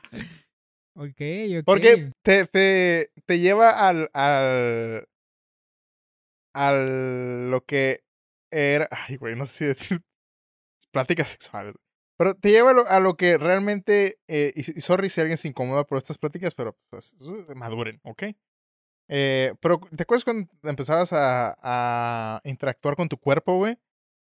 ok, ok. Porque te, te, te lleva al, al. al. lo que era. Ay, güey, no sé si decir. Pláticas sexuales. Pero te lleva a lo, a lo que realmente. eh, y, y sorry si alguien se incomoda por estas pláticas, pero pues, es- maduren, ¿ok? Eh, pero, ¿te acuerdas cuando empezabas a, a interactuar con tu cuerpo, güey?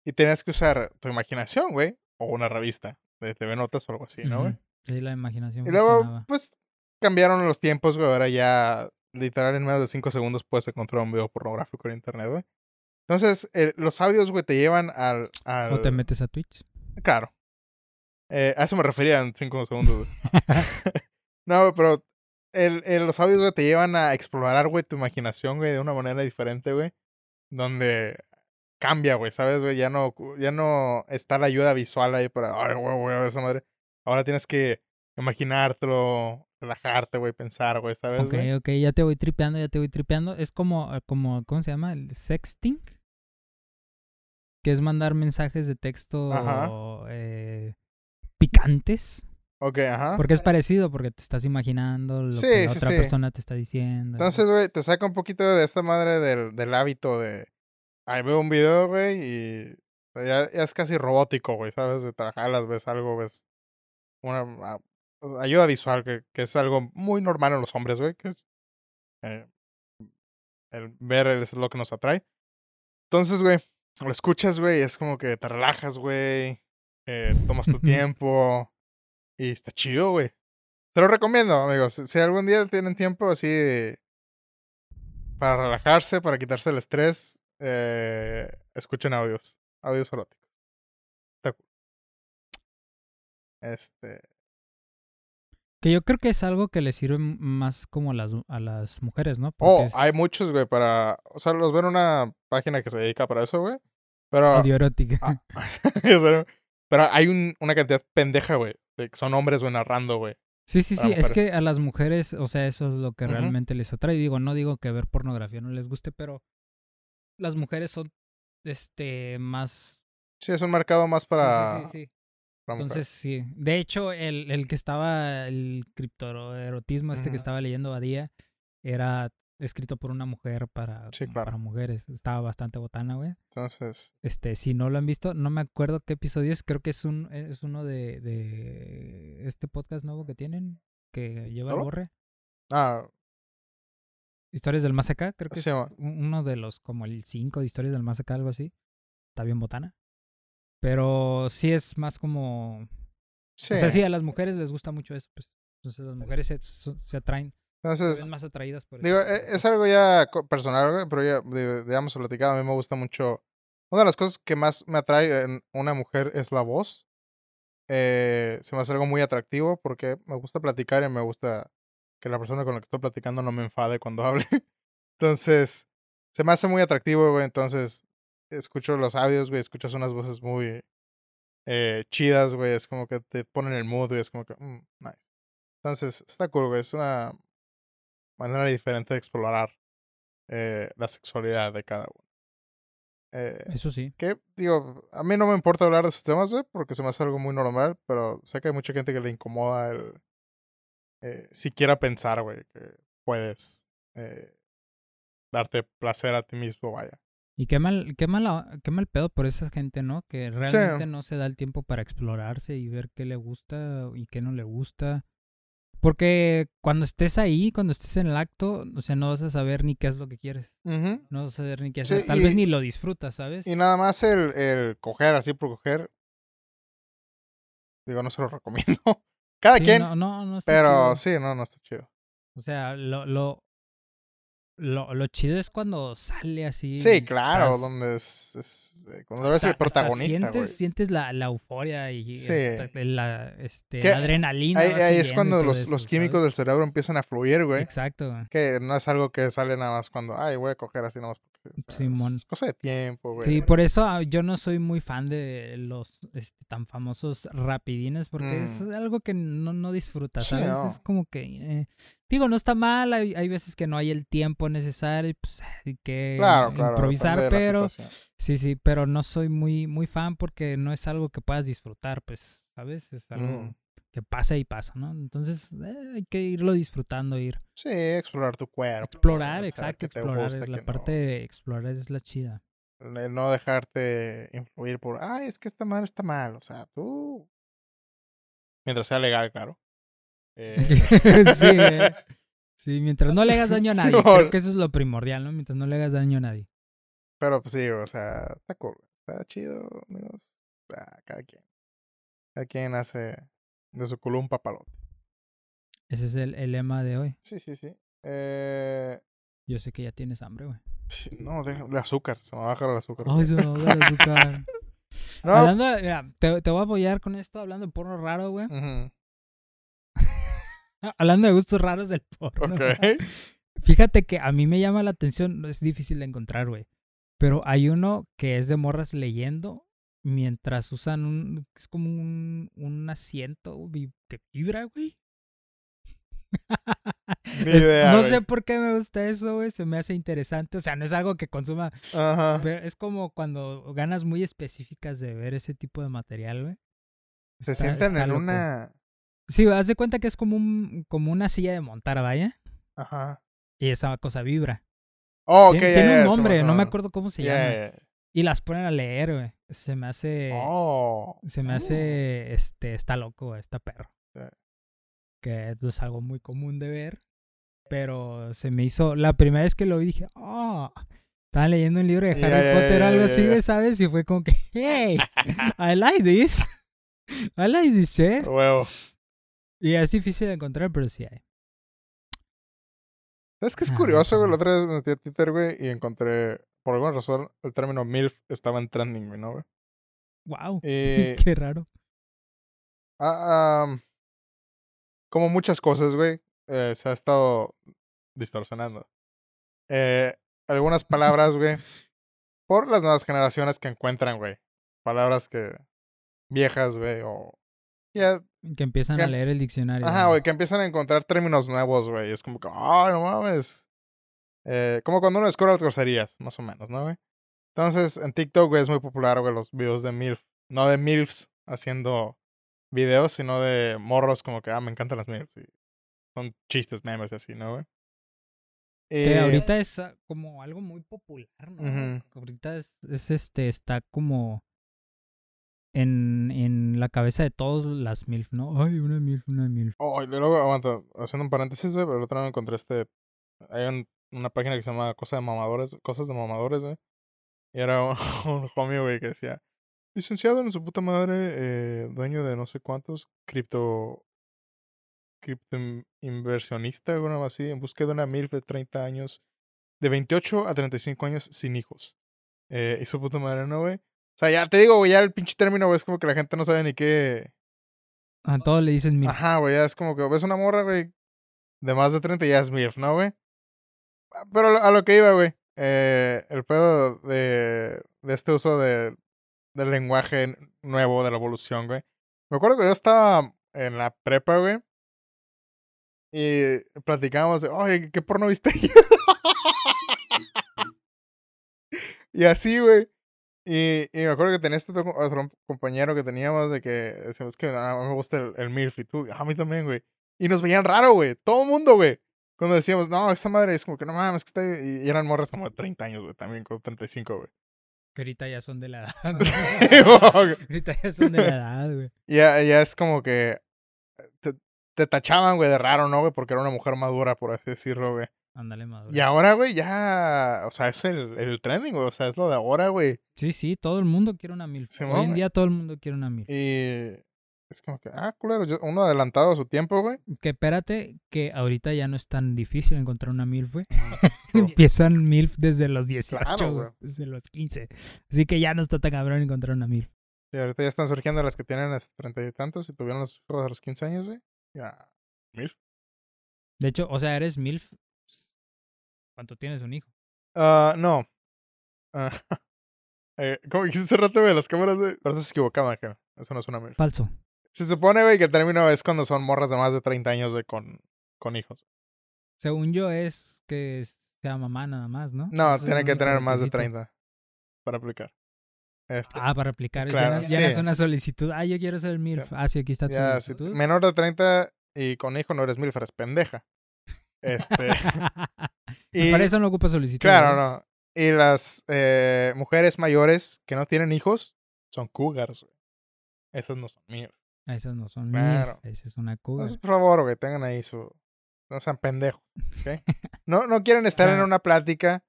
Y tenías que usar tu imaginación, güey. O una revista de TV Notas o algo así, ¿no, güey? Sí, la imaginación Y luego, funcionaba. pues, cambiaron los tiempos, güey. Ahora ya, literal, en menos de 5 segundos puedes encontrar un video pornográfico en internet, güey. Entonces, eh, los audios, güey, te llevan al... al... O te metes a Twitch. Claro. Eh, a eso me refería en 5 segundos, no, güey, pero el, el- los audios, güey, te llevan a explorar, güey, tu imaginación, güey, de una manera diferente, güey. Donde cambia, güey, ¿sabes, güey? Ya no, ya no está la ayuda visual ahí para, ay, güey, voy a ver esa madre. Ahora tienes que imaginártelo, relajarte, güey, pensar, güey, ¿sabes, Ok, güey? ok, ya te voy tripeando, ya te voy tripeando. Es como, como ¿cómo se llama? El sexting. Que es mandar mensajes de texto eh, picantes. Ok, ajá. Porque es parecido, porque te estás imaginando lo Sí, que sí, otra sí. persona te está diciendo. Entonces, güey, te saca un poquito de esta madre del, del hábito de. Ahí veo un video, güey, y. Ya, ya es casi robótico, güey, ¿sabes? De trabajarlas, ves algo, ves. Una ah, ayuda visual, que, que es algo muy normal en los hombres, güey, que es. eh, el ver es lo que nos atrae. Entonces, güey, lo escuchas, güey, y es como que te relajas, güey. Eh, tomas tu tiempo. Y está chido, güey. Te lo recomiendo, amigos. Si algún día tienen tiempo así para relajarse, para quitarse el estrés, eh, escuchen audios. Audios eróticos. Está cool. Este. Que yo creo que es algo que le sirve más como a las, a las mujeres, ¿no? Oh, Porque hay muchos, güey, para. O sea, los ven en una página que se dedica para eso, güey. Pero. audio erótica. ah, pero hay un- una cantidad pendeja, güey. de que son hombres, güey, narrando, güey. Sí, sí, sí. Es que a las mujeres, o sea, eso es lo que realmente les atrae. Digo, no digo que ver pornografía no les guste, pero las mujeres son, este, más... Sí, es un mercado más para. sí, sí, sí. Entonces, sí. De hecho, el, el que estaba, el criptoerotismo este que estaba leyendo Badía, era escrito por una mujer para, Sí, como claro. para mujeres. Estaba bastante botana, güey. Entonces. Este, si no lo han visto, no me acuerdo qué episodio es. Creo que es un es uno de, de este podcast nuevo que tienen, que lleva el ¿Solo? borre. Ah, Historias del Más Acá, creo que Sí, es uno de los, como el 5 de Historias del Más Acá, algo así. Está bien botana. Pero sí es más como... sí. O sea, sí, a las mujeres les gusta mucho eso, pues. Entonces las mujeres se, se atraen, se Entonces. ven más atraídas por Digo, eso. e- es algo ya personal, pero ya, de- ya hemos platicado, a mí me gusta mucho. Una de las cosas que más me atrae en una mujer es la voz. Eh, se me hace algo muy atractivo porque me gusta platicar y me gusta que la persona con la que estoy platicando no me enfade cuando hable. Entonces, se me hace muy atractivo, güey. Entonces, escucho los audios, güey, escuchas unas voces muy eh, chidas, güey. Es como que te ponen el mood, güey. Es como que, mm, nice. Entonces, está cool, güey. Es una manera diferente de explorar eh, la sexualidad de cada uno. Eh, Eso sí. que, digo, a mí no me importa hablar de esos temas, güey, porque se me hace algo muy normal, pero sé que hay mucha gente que le incomoda el eh, siquiera pensar, güey, que puedes eh, darte placer a ti mismo, vaya. Y qué mal, qué mal, qué mal pedo por esa gente, ¿no? Que realmente no se da el tiempo para explorarse y ver qué le gusta y qué no le gusta. Porque cuando estés ahí, cuando estés en el acto, o sea, no vas a saber ni qué es lo que quieres. No vas a saber ni qué Sí, hacer. Tal y- vez ni lo disfrutas, ¿sabes? Y nada más el, el coger así por coger, digo, no se lo recomiendo. Cada Sí, quien, No, no, no está pero chido. sí, no, no está chido. O sea, lo, lo, lo, lo chido es cuando sale así. Sí, claro, estás- donde es, es eh, cuando eres el hasta- hasta protagonista, güey. sientes, la, la euforia y Sí. hasta la, este, la adrenalina. Ahí, es cuando los, eso, los químicos ¿sabes? del cerebro empiezan a fluir, güey. Exacto. Que no es algo que sale nada más cuando, ay, voy a coger así nada más. Porque, o sea, Simón. Es cosa de tiempo, güey. Sí, por eso ah, yo no soy muy fan de los este, tan famosos rapidines, porque es Mm. algo que no, no disfrutas, Sí, ¿sabes? no. Es como que, eh, digo, no está mal, hay, hay veces que no hay el tiempo necesario, y, pues hay que Claro, claro. improvisar, pero sí, sí, pero no soy muy, muy fan porque no es algo que puedas disfrutar, pues, ¿sabes? Es algo Mm. Que pasa y pasa, ¿no? Entonces eh, hay que irlo disfrutando, ir. Sí, explorar tu cuerpo. Explorar, o sea, exacto, explorar. gusta, es la no. parte de explorar es la chida. No dejarte influir por, ay, es que esta madre está mal. O sea, tú. Mientras sea legal, claro. Eh, sí, eh. Sí, mientras no le hagas daño a nadie. Simón. Creo que eso es lo primordial, ¿no? Mientras no le hagas daño a nadie. pero pues sí, o sea, está cool. Está chido, amigos. O sea, cada quien. Cada quien hace de su culo un papalote. Ese es el, el lema de hoy. Sí, sí, sí. Eh, Yo sé que ya tienes hambre, güey. no, déjame. azúcar. Se me va a bajar el azúcar. Ay, se me va a ahogar el azúcar. no. Hablando de- mira, te, te voy a apoyar con esto, hablando de porno raro, güey. hablando de gustos raros del porno. Ok. Fíjate que a mí me llama la atención, es difícil de encontrar, güey. Pero hay uno que es de morras leyendo mientras usan un. Es como un, un asiento que vibra, güey. Idea, no güey. sé por qué me gusta eso, güey. Se me hace interesante. O sea, no es algo que consuma. Ajá. Pero es como cuando ganas muy específicas de ver ese tipo de material, güey. Se Está- sientan está en loco. una. Sí, haz de cuenta que es como un como una silla de montar, vaya. Ajá. Y esa cosa vibra. Oh, ok, tiene un nombre, no me acuerdo cómo se Ya, llama. Y las ponen a leer, güey. Se me hace. Oh. Se me hace. Este. Está loco, güey. Está perro. Sí. Que es algo muy común de ver. Pero se me hizo. La primera vez que lo vi dije. Oh. Estaban leyendo un libro de Harry Potter o algo así, ¿sabes? Y fue como que. Hey. I like this. I like this shit. Huevo. Y es difícil de encontrar, pero sí hay. ¿Sabes qué es Ah, curioso, güey? La otra vez me metí a Twitter, güey, y encontré, por alguna razón, el término MILF estaba en trending, ¿no, güey? Wow. Y, Qué raro. ah, como muchas cosas, güey, eh, se ha estado distorsionando. Eh, algunas palabras, güey, por las nuevas generaciones que encuentran, güey. Palabras que viejas, güey, o ya Que empiezan Que- a leer el diccionario. Ajá, güey, que empiezan a encontrar términos nuevos, güey. Es como que, ay, no mames. Eh, como cuando uno descubre las groserías, más o menos, ¿no, güey? Entonces, en TikTok, güey, es muy popular, güey, los videos de MILF. No de MILFs haciendo videos, sino de morros como que, ah, me encantan las MILFs. Y son chistes, memes y así, ¿no, güey? Que Eh, ahorita es ah, como algo muy popular, ¿no? Ahorita es, es, este, está como en, en la cabeza de todos las MILF, ¿no? Ay, una MILF, una MILF. Oh, y luego, aguanta, haciendo un paréntesis, güey, pero día me encontré este. Hay un- una página que se llama Cosa de Mamadores, Cosas de Mamadores, güey. Y era un, un homie, güey, que decía: Licenciado en su puta madre, eh, dueño de no sé cuántos, cripto. cripto in- inversionista o algo así, en busca de una MILF de 30 años, de 28 a 35 años sin hijos. Eh, y su puta madre, ¿no, güey? O sea, ya te digo, güey, ya el pinche término, güey, es como que la gente no sabe ni qué. A todos le dicen MILF. Ajá, güey, ya es como que ves una morra, güey, de más de 30 ya es MILF, ¿no, güey? Ah, Pero a lo que iba, güey. eh, el pedo de, de este uso de, del lenguaje nuevo de la evolución, güey. Me acuerdo que yo estaba en la prepa, güey. Y platicábamos de, oye, ¿qué porno viste? y así, güey. Y, y me acuerdo que tenía este otro, otro compañero que teníamos de que decíamos que a mí me gusta el, el MILF y tú, a mí también, güey. Y nos veían raro, güey. Todo el mundo, güey. Cuando decíamos, no, esta madre es como que no mames, que está. Y, eran morras como de 30 años, güey, también con 35, güey. Que ahorita ya son de la edad. ahorita ya son de la edad, güey. ya, ya es como que te, te tachaban, güey, de raro, ¿no, güey? Porque era una mujer madura, por así decirlo, güey. Ándale, maduro. Y ahora, güey, ya. O sea, es el, el trending, güey. O sea, es lo de ahora, güey. Sí, sí, todo el mundo quiere una mil. Hoy en día todo el mundo quiere una mil. Y. Es como que, ah, culero, yo- uno adelantado a su tiempo, güey. Que espérate, que ahorita ya no es tan difícil encontrar una MILF, güey. Empiezan MILF desde los 18, Claro, güey, desde los 15. Así que ya no está tan cabrón encontrar una MILF. Y ahorita ya están surgiendo las que tienen hasta treinta y tantos y tuvieron los hijos a los 15 años, güey. Ya. Mil. De hecho, o sea, eres MILF. ¿Cuánto tienes un hijo? Ah, no. Ah, eh, como dijiste hace rato, güey, las cámaras, güey. Pero eso se equivocaba, Ángel. Eso no es una mil. Falso. Se supone, güey, que el término es cuando son morras de más de 30 años, güey, con, con hijos. Según yo es que sea mamá nada más, ¿no? No, es tiene que tener más de requisito. 30 para aplicar. Este, Ah, para aplicar. Claro, llenas, llenas sí. una solicitud. Ah, yo quiero ser MILF. Ah, sí, aquí está tu ya, si solicitud. menor de 30 y con hijo no eres mil, eres pendeja. Este. y, Para eso no ocupa solicitud. Claro, no. Y las eh, mujeres mayores que no tienen hijos son cougars, güey. Esas no son mías. Esas no son Claro. Esa es una cougar. Entonces, por favor, güey, tengan ahí su. No sean pendejos, ¿ok? No, no quieren estar en una plática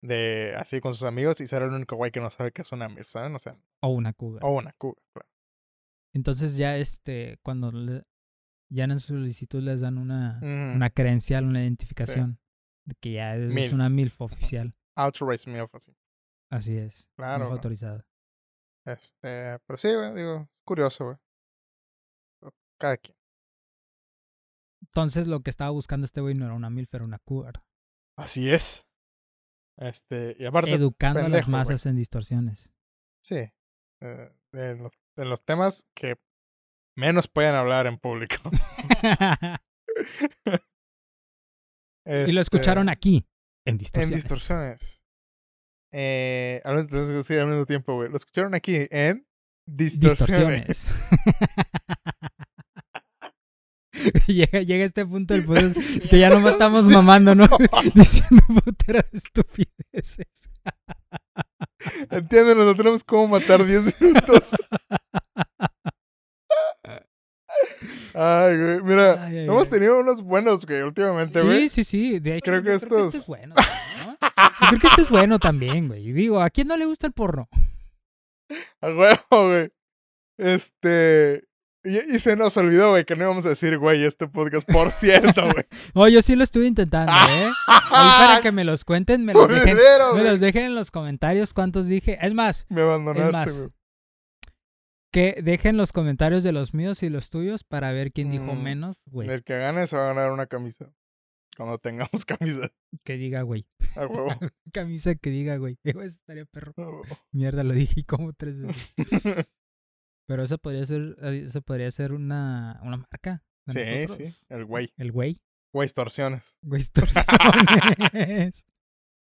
de así con sus amigos y ser el único güey que no sabe que es una MILF, ¿saben? O sea, O una cougar. o una cougar, claro. Entonces ya este, cuando le, llenan su solicitud les dan una, una credencial, una identificación. De que ya es una MILF oficial. Authorized MILF, así. Así es. Claro, MILF autorizada. Este, pero sí, güey, digo, curioso, güey. Cada quien. Entonces lo que estaba buscando este güey no era una MILF, era una cougar. Así es. Este, y aparte, Educando a las masas en distorsiones. Sí. eh, de, los, temas que menos pueden hablar en público. y lo escucharon Este, aquí, en En distorsiones. distorsiones. Eh, al mismo, sí, al mismo tiempo, güey. Lo escucharon aquí en distorsiones. Distorsiones. llega, llega este punto del podcast que ya nomás estamos Sí. mamando, ¿no? Diciendo puteras de estupideces. Entienden, no tenemos cómo matar 10 minutos. Ay, güey. Mira, Ay, ay, hemos ay. tenido unos buenos, güey, últimamente, güey. Sí, sí, sí. De hecho, Creo que yo creo que este estos- es bueno. ¿no? Yo creo que este es bueno también, güey. Y Digo, ¿a quién no le gusta el porno? A huevo, güey. Este. Y, y se nos olvidó, güey, que no íbamos a decir, güey, este podcast, por cierto, güey. Oh, yo sí lo estuve intentando, ¿eh? Ahí para que me los cuenten, me los dejen, Culero, me los dejen en los comentarios cuántos dije. Es más, Me abandonaste, más, güey. que dejen los comentarios de los míos y los tuyos para ver quién dijo Mm, menos, güey. El que gane se va a ganar una camisa. Cuando tengamos camisa. Que diga, güey. A huevo. Camisa que diga, güey. Eso estaría perro. Mierda, lo dije como tres veces. Pero eso podría ser, eh, eso podría ser una, una marca. sí, sí. nosotros. El güey. El güey. Güey, extorsiones. Güey, extorsiones.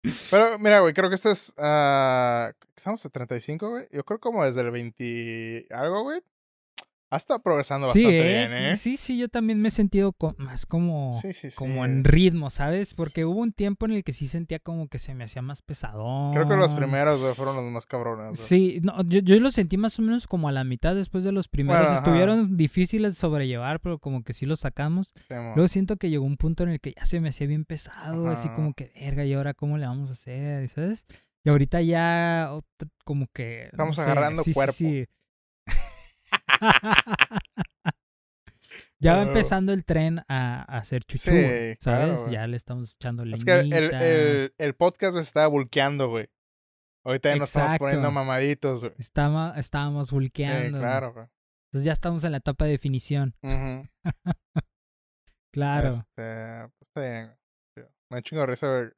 Pero mira, güey, creo que esto es. ah, estamos a 35, güey. Yo creo como desde el 20 algo, güey. Ha estado progresando sí, bastante ¿eh? bien, ¿eh? Sí, sí, yo también me he sentido más como, Sí, sí, sí. como en ritmo, ¿sabes? Porque hubo un tiempo en el que sí sentía como que se me hacía más pesadón. Creo que los primeros, güey, fueron los más cabrones. güey. Sí, no, yo, yo lo sentí más o menos como a la mitad después de los primeros. Bueno, ajá. Estuvieron difíciles de sobrellevar, pero como que sí los sacamos. Luego siento que llegó un punto en el que ya se me hacía bien pesado, así como que, verga, ¿y ahora cómo le vamos a hacer? ¿Sabes? Y ahorita ya como que... no Estamos sé, agarrando sí, sí, cuerpo. sí. ya va empezando el tren a, a hacer chuchu, Sí, claro, ¿sabes? ya le estamos echando Es que el, el, el, podcast estaba bulqueando, güey. Ahorita ya nos estamos poniendo mamaditos, güey. Estaba- estábamos Sí, vulqueando. claro, güey. Entonces ya estamos en la etapa de definición. Claro. Este, pues está bien, güey. Sí, Me chingo de risa, güey.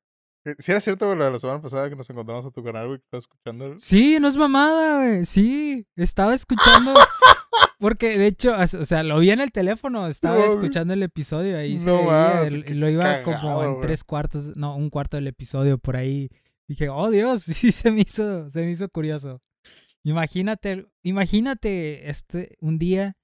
Eh, Si era cierto, güey, lo de la semana pasada que nos encontramos a tu canal, güey, que estaba escuchando. Sí, no es mamada, güey. Sí, estaba escuchando. Porque de hecho, o sea, lo vi en el teléfono, estaba No, escuchando el episodio ahí. se No veía, el- qué lo iba como en tres cuartos, no, un cuarto del episodio por ahí. Dije, oh Dios, sí se me hizo, se me hizo curioso. Imagínate, imagínate este un día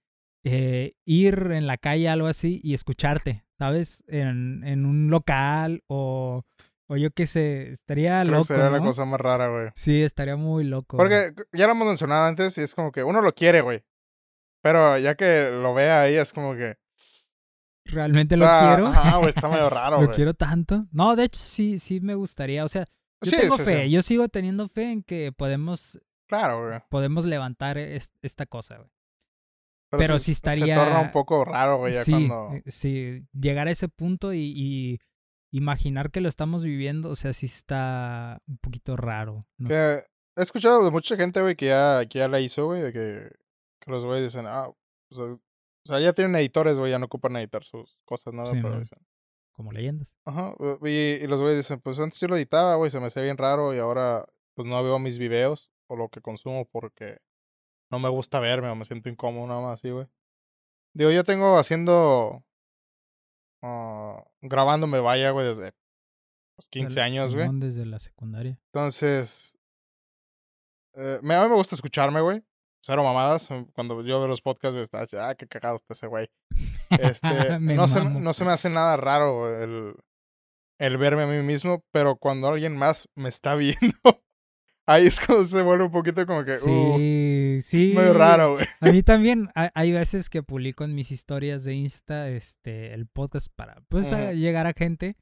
eh, ir en la calle algo así y escucharte, ¿sabes? En, en un local o, o yo qué sé, estaría Creo que loco, sería la cosa más rara, güey. Sí, estaría muy loco. güey. Porque ya lo hemos mencionado antes y es como que uno lo quiere, güey. Pero ya que lo vea ahí es como que. realmente lo quiero. Güey, está medio raro, lo quiero tanto. No, de hecho sí, sí me gustaría. O sea, yo Sí, tengo sí, fe. sí. Yo sigo teniendo fe en que podemos, Claro, güey. podemos levantar es- esta cosa, güey. Pero, Pero se, sí Se estaría- torna un poco raro, güey, ya cuando. eh, sí, llegar a ese punto y, y imaginar que lo estamos viviendo, o sea, sí está un poquito raro. no sé. Que he escuchado de mucha gente, güey, que ya, que ya la hizo, güey, de que, que los güeyes dicen, ah, o sea, o sea, ya tienen editores, güey, ya no ocupan editar sus cosas, nada, Sí, pero no. dicen, Como leyendas. ajá, y, y los güeyes dicen, pues antes yo lo editaba, güey, se me hacía bien raro y ahora, pues no veo mis videos o lo que consumo porque no me gusta verme o me siento incómodo, nada más así, güey. Digo, yo tengo haciendo, ah, grabándome, vaya, güey, desde los 15 Del- años, güey. Desde la secundaria. Entonces, eh, me, a mí me gusta escucharme, güey. Cero mamadas. eh, Cuando yo veo los podcasts, está, ah, qué cagado está ese güey. Este, no, se, no se me hace nada raro el, el verme a mí mismo, pero cuando alguien más me está viendo, ahí es cuando se vuelve un poquito como que, uh, Sí, sí. medio raro, güey. A mí también ha- hay veces que publico en mis historias de Insta este el podcast para pues a Ujú. llegar a gente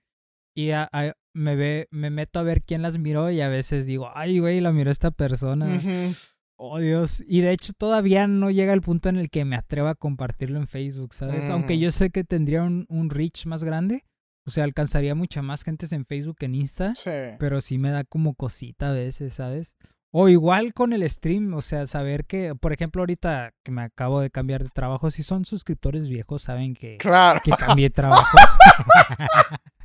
y a- a- me ve me meto a ver quién las miró y a veces digo, "Ay, güey, la miró esta persona." Ujú. Oh, Dios. Y de hecho todavía no llega el punto en el que me atreva a compartirlo en Facebook, ¿sabes? Aunque yo sé que tendría un, un reach más grande, o sea, alcanzaría mucha más gente en Facebook que en Insta. Sí. Pero sí me da como cosita a veces, ¿sabes? O igual con el stream, o sea, saber que, por ejemplo, ahorita que me acabo de cambiar de trabajo, si son suscriptores viejos, saben que, Claro. que cambié trabajo.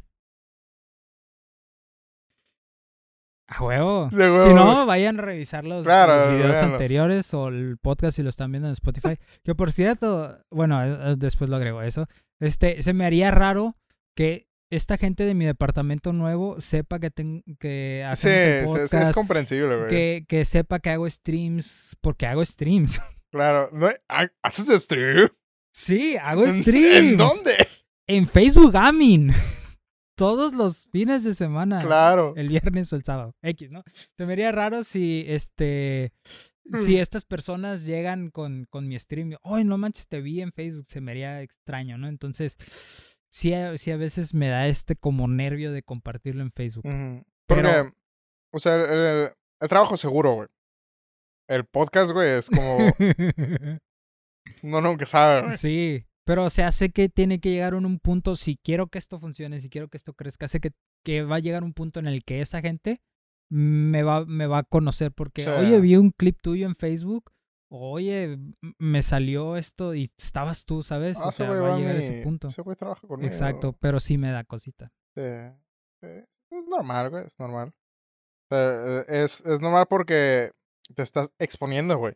A huevo. Sí, a huevo, Si no, vayan a revisar los, Claro, los videos véanlos. anteriores o el podcast si lo están viendo en Spotify. que por cierto, bueno, eh, eh, después lo agrego eso. Este, se me haría raro que esta gente de mi departamento nuevo sepa que, ten- que el sí, podcast, es comprensible, güey. que, que sepa que hago streams, porque hago streams. Claro. No, ¿Haces stream? sí, hago ¿En- streams. ¿En dónde? En Facebook Gaming. Todos los fines de semana. Claro. El viernes o el sábado. X, ¿no? Se me haría raro si este. Si estas personas llegan con, con mi stream, ¡ay, no manches, te vi en Facebook! Se me haría extraño, ¿no? Entonces, sí, a- sí a veces me da este como nervio de compartirlo en Facebook. Ujú. Pero- Porque, o sea, el, el- el trabajo seguro, güey. El podcast, güey, es como. no, nunca sabe, güey. Sí, pero o sea, sé que tiene que llegar en un punto, si quiero que esto funcione, si quiero que esto crezca, sé que, que va a llegar un punto en el que esa gente me va, me va a conocer porque, Sí. oye, vi un clip tuyo en Facebook, oye, me salió esto y estabas tú, ¿sabes? Ah, o sea, güey va a a llegar a ese punto. Trabaja conmigo. Exacto, pero sí me da cosita. Sí, sí. Es normal, güey, es normal. Eh, es, es normal porque te estás exponiendo, güey,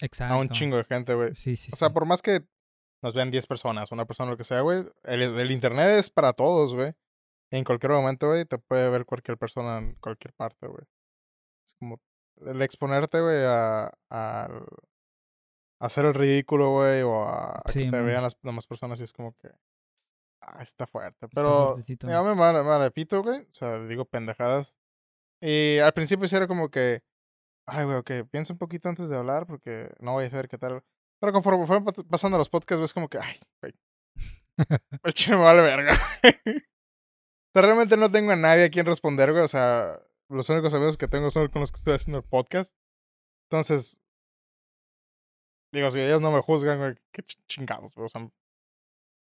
Exacto. a un chingo de gente, güey. Sí, sí, O sea, sí. por más que nos vean 10 personas, una persona, lo que sea, güey, el, el internet es para todos, güey. En cualquier momento, güey, te puede ver cualquier persona en cualquier parte, güey. Es como el exponerte, güey, a, a, a hacer el ridículo, güey, o a, Sí, que te man. vean las demás personas y es como que... Ah, está fuerte. Pero ya me mal, mal repito, güey. O sea, digo pendejadas. Y al principio sí era como que... Ay, güey, ok, piensa un poquito antes de hablar porque no voy a saber qué tal. Pero conforme fueron pas- pasando los podcasts, ves como que, ay, güey. El chile me vale verga. o sea, realmente no tengo a nadie a quien responder, güey. O sea, los únicos amigos que tengo son con los que estoy haciendo el podcast. Entonces, digo, si ellos no me juzgan, güey, qué ch- chingados, güey. O sea,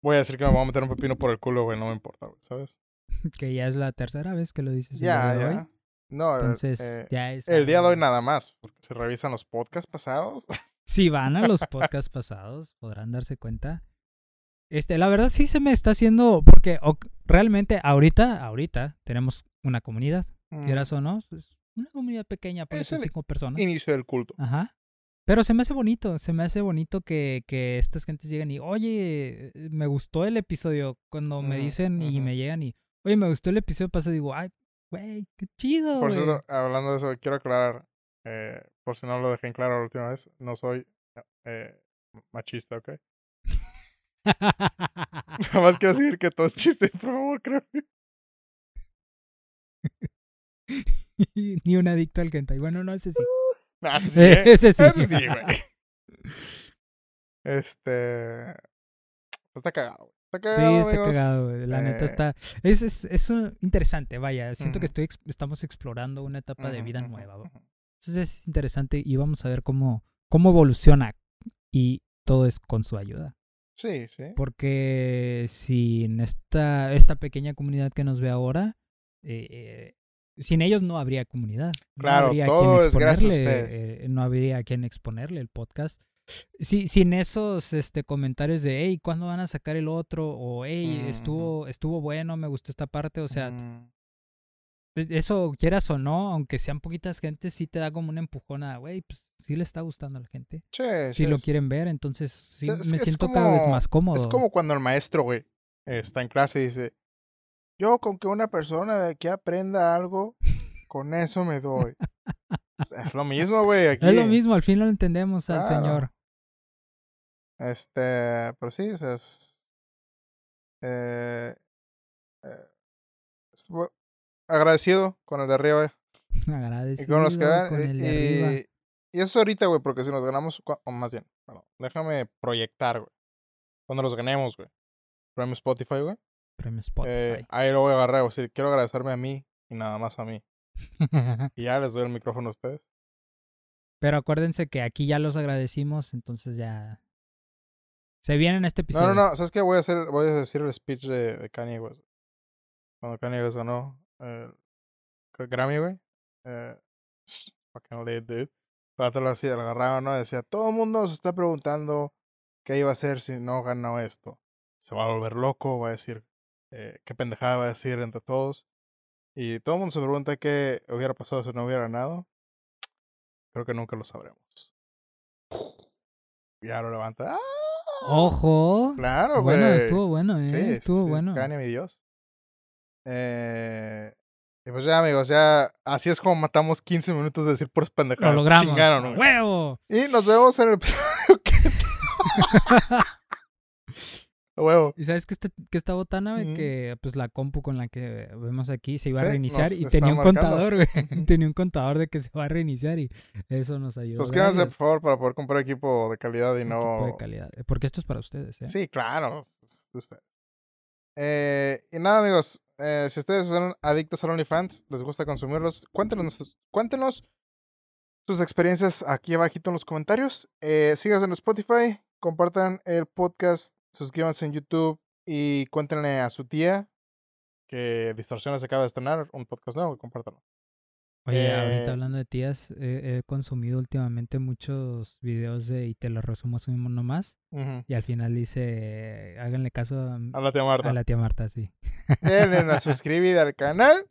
voy a decir que me voy a meter un pepino por el culo, güey, no me importa, güey, ¿sabes? Que ya es la tercera vez que lo dices. Ya, de hoy. ya. No, eh, Entonces, eh, ya es. el día de hoy nada más, porque se revisan los podcasts pasados. Si van a los podcasts pasados, podrán darse cuenta Este, la verdad sí se me está haciendo, porque realmente ahorita, ahorita tenemos una comunidad, Mm, quieras o no, es una comunidad pequeña, por Es cinco personas. Inicio del culto. Ajá. Pero se me hace bonito, se me hace bonito que, que estas gentes lleguen y, oye, eh, me gustó el episodio. Cuando me Ujú, dicen y ujú. me llegan y, oye, me gustó el episodio pasado, digo, ay, güey, qué chido. Por güey". cierto, hablando de eso, quiero aclarar, eh, por si no lo dejé en claro la última vez, no soy eh, machista, ¿ok? Nada más quiero decir que todo es chiste, por favor, créeme. Ni un adicto al hentai. Bueno, no, ese sí. Nah, ese sí, ¿eh? Ese sí. Ese sí, güey. Este. pues está cagado, güey. Está Sí, cagado. está amigos. cagado, güey. La neta Eh, está. Es, es, es un- interesante, vaya. Siento que estoy ex- estamos explorando una etapa de vida nueva. Entonces es interesante y vamos a ver cómo, cómo evoluciona. Y todo es con su ayuda. Sí, sí. Porque sin esta, esta pequeña comunidad que nos ve ahora, eh, eh, sin ellos no habría comunidad. Claro, no habría todo quien es gracias a exponerle, ustedes. eh, no habría a quien exponerle el podcast. Sí, sin esos este, comentarios de, hey, ¿cuándo van a sacar el otro? O, hey, estuvo, estuvo bueno, me gustó esta parte. O sea, Mm, eso quieras o no, aunque sean poquitas gentes, sí te da como un empujón a, güey, pues sí le está gustando a la gente. sí, Si lo es- quieren ver, entonces sí es- me es siento cada vez más cómodo. Es como cuando el maestro, güey, está en clase y dice, yo con que una persona de aquí aprenda algo, con eso me doy. es, es lo mismo, güey, aquí. Es lo mismo, al fin lo entendemos al. Señor. Este, pero sí, o sea, es... Eh, eh, estuvo agradecido con el de arriba, güey. Y Agradecido con los que con y, el de arriba. y- y eso es ahorita, güey, porque si nos ganamos, o más bien, perdón, déjame proyectar, güey. Cuando los ganemos, güey. Premio Spotify, güey. Premio Eh, Spotify. ahí lo voy a agarrar, decir, quiero agradecerme a mí y nada más a mí. Y ya les doy el micrófono a ustedes. Pero acuérdense que aquí ya los agradecimos, entonces ya. Se viene en este No, episodio. no, no, ¿sabes qué? Voy a hacer, voy a decir el speech de, de Kanye West. Cuando Kanye West ganó el Grammy, güey. Eh, fucking lit, dude. Pero lo así, lo agarraba, ¿no? Decía, todo el mundo se está preguntando qué iba a hacer si no ganó esto. Se va a volver loco, va a decir, eh, qué pendejada va a decir entre todos. Y todo el mundo se pregunta qué hubiera pasado si no hubiera ganado. Creo que nunca lo sabremos. Y lo levanta. ¡Ah! Ojo. Claro, güey. bueno, estuvo bueno, ¿eh? Sí, sí, estuvo sí, bueno. Kanye, mi Dios. Eh, y pues ya, amigos, ya así es como matamos 15 minutos de decir puras Lo pendejadas. logramos. Chingaron, ¡A güey. ¡Huevo! Y nos vemos en el episodio que... Huevo. ¿Y sabes qué está, qué está botana, güey? Que pues la compu con la que vemos aquí se iba Sí, a reiniciar y tenía un marcando. contador, güey. Tenía un contador de que se va a reiniciar y eso nos ayudó. Suscríbanse, por favor, para poder comprar equipo de calidad y Un equipo de no... calidad. eh, Porque esto es para ustedes, ¿eh? Sí, claro. es de ustedes. Eh, y nada, amigos. eh, si ustedes son adictos al OnlyFans, les gusta consumirlos, cuéntenos, cuéntenos sus experiencias aquí abajito en los comentarios. Eh, en Spotify, compartan el podcast, suscríbanse en YouTube y cuéntenle a su tía que Distorsiones acaba de estrenar un podcast nuevo y. Oye, Eh, ahorita hablando de tías, eh, he consumido últimamente muchos videos de y te los resumo así mismo nomás. Y al final dice, háganle caso a, A la tía Marta. a la tía Marta, sí. Denle a suscribir al canal.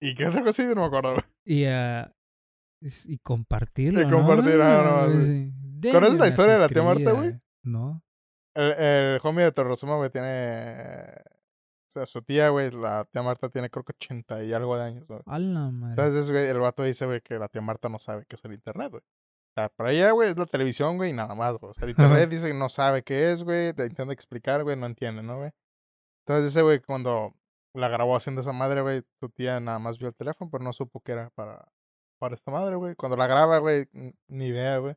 ¿Y qué otra cosita? No me acuerdo. Y, es- y compartirlo. Y compartir, ¿no? ah, no, Sí. ¿Conoces la historia de la tía Marta, güey? No. El, el homie de Torresuma, güey, tiene. O sea, su tía, güey, la tía Marta tiene creo que 80 y algo de años, güey. A la madre. Entonces, güey, el vato dice, güey, que la tía Marta no sabe qué es el internet, güey. O sea, para ella, güey, es la televisión, güey, y nada más, güey. O sea, el internet dice que no sabe qué es, güey, te intenta explicar, güey, no entiende, ¿no, güey? Entonces, ese, güey, cuando la grabó haciendo esa madre, güey, su tía nada más vio el teléfono, pero no supo que era para, para esta madre, güey. Cuando la graba, güey, ni idea, güey.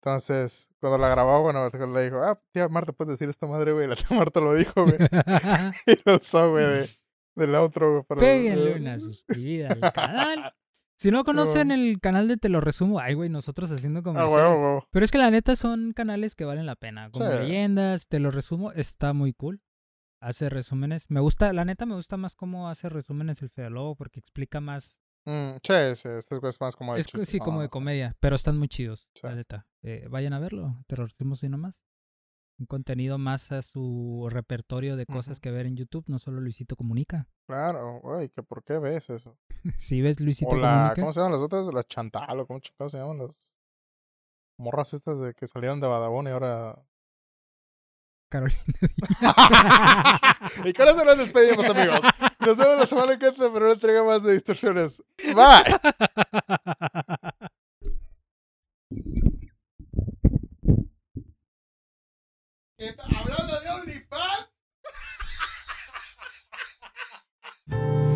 Entonces, cuando la grabó, bueno, le dijo, ah, tía Marta, ¿puedes decir esta madre, güey? La tía Marta lo dijo, güey. y lo usó, güey, de, del outro, güey. para- Péguenle una suscribida al canal. Si no conocen el canal de Te lo resumo, ay, güey, nosotros haciendo Ah, comerciales. huevo. Pero es que la neta son canales que valen la pena. Como Sí. leyendas, Te lo resumo, está muy cool. Hace resúmenes. Me gusta, la neta me gusta más cómo hace resúmenes el Fede Lobo porque explica más. Mm, sí, sí, este es más como de Es sí, como no, de comedia, pero están muy chidos, Sí. la neta. Eh, vayan a verlo, Te lo resumo así nomás. un contenido más a su repertorio de cosas que ver en YouTube, no solo Luisito Comunica. Claro, güey, que por qué ves eso. Si ves Luisito O la, Comunica, ¿cómo se llaman las otras? Las Chantal, o cómo chingados se llaman las morras estas de que salieron de Badabón y ahora... Carolina y con eso nos despedimos, amigos. Nos vemos la semana que entra para una entrega más de distorsiones. Bye. Hablando de OnlyFans.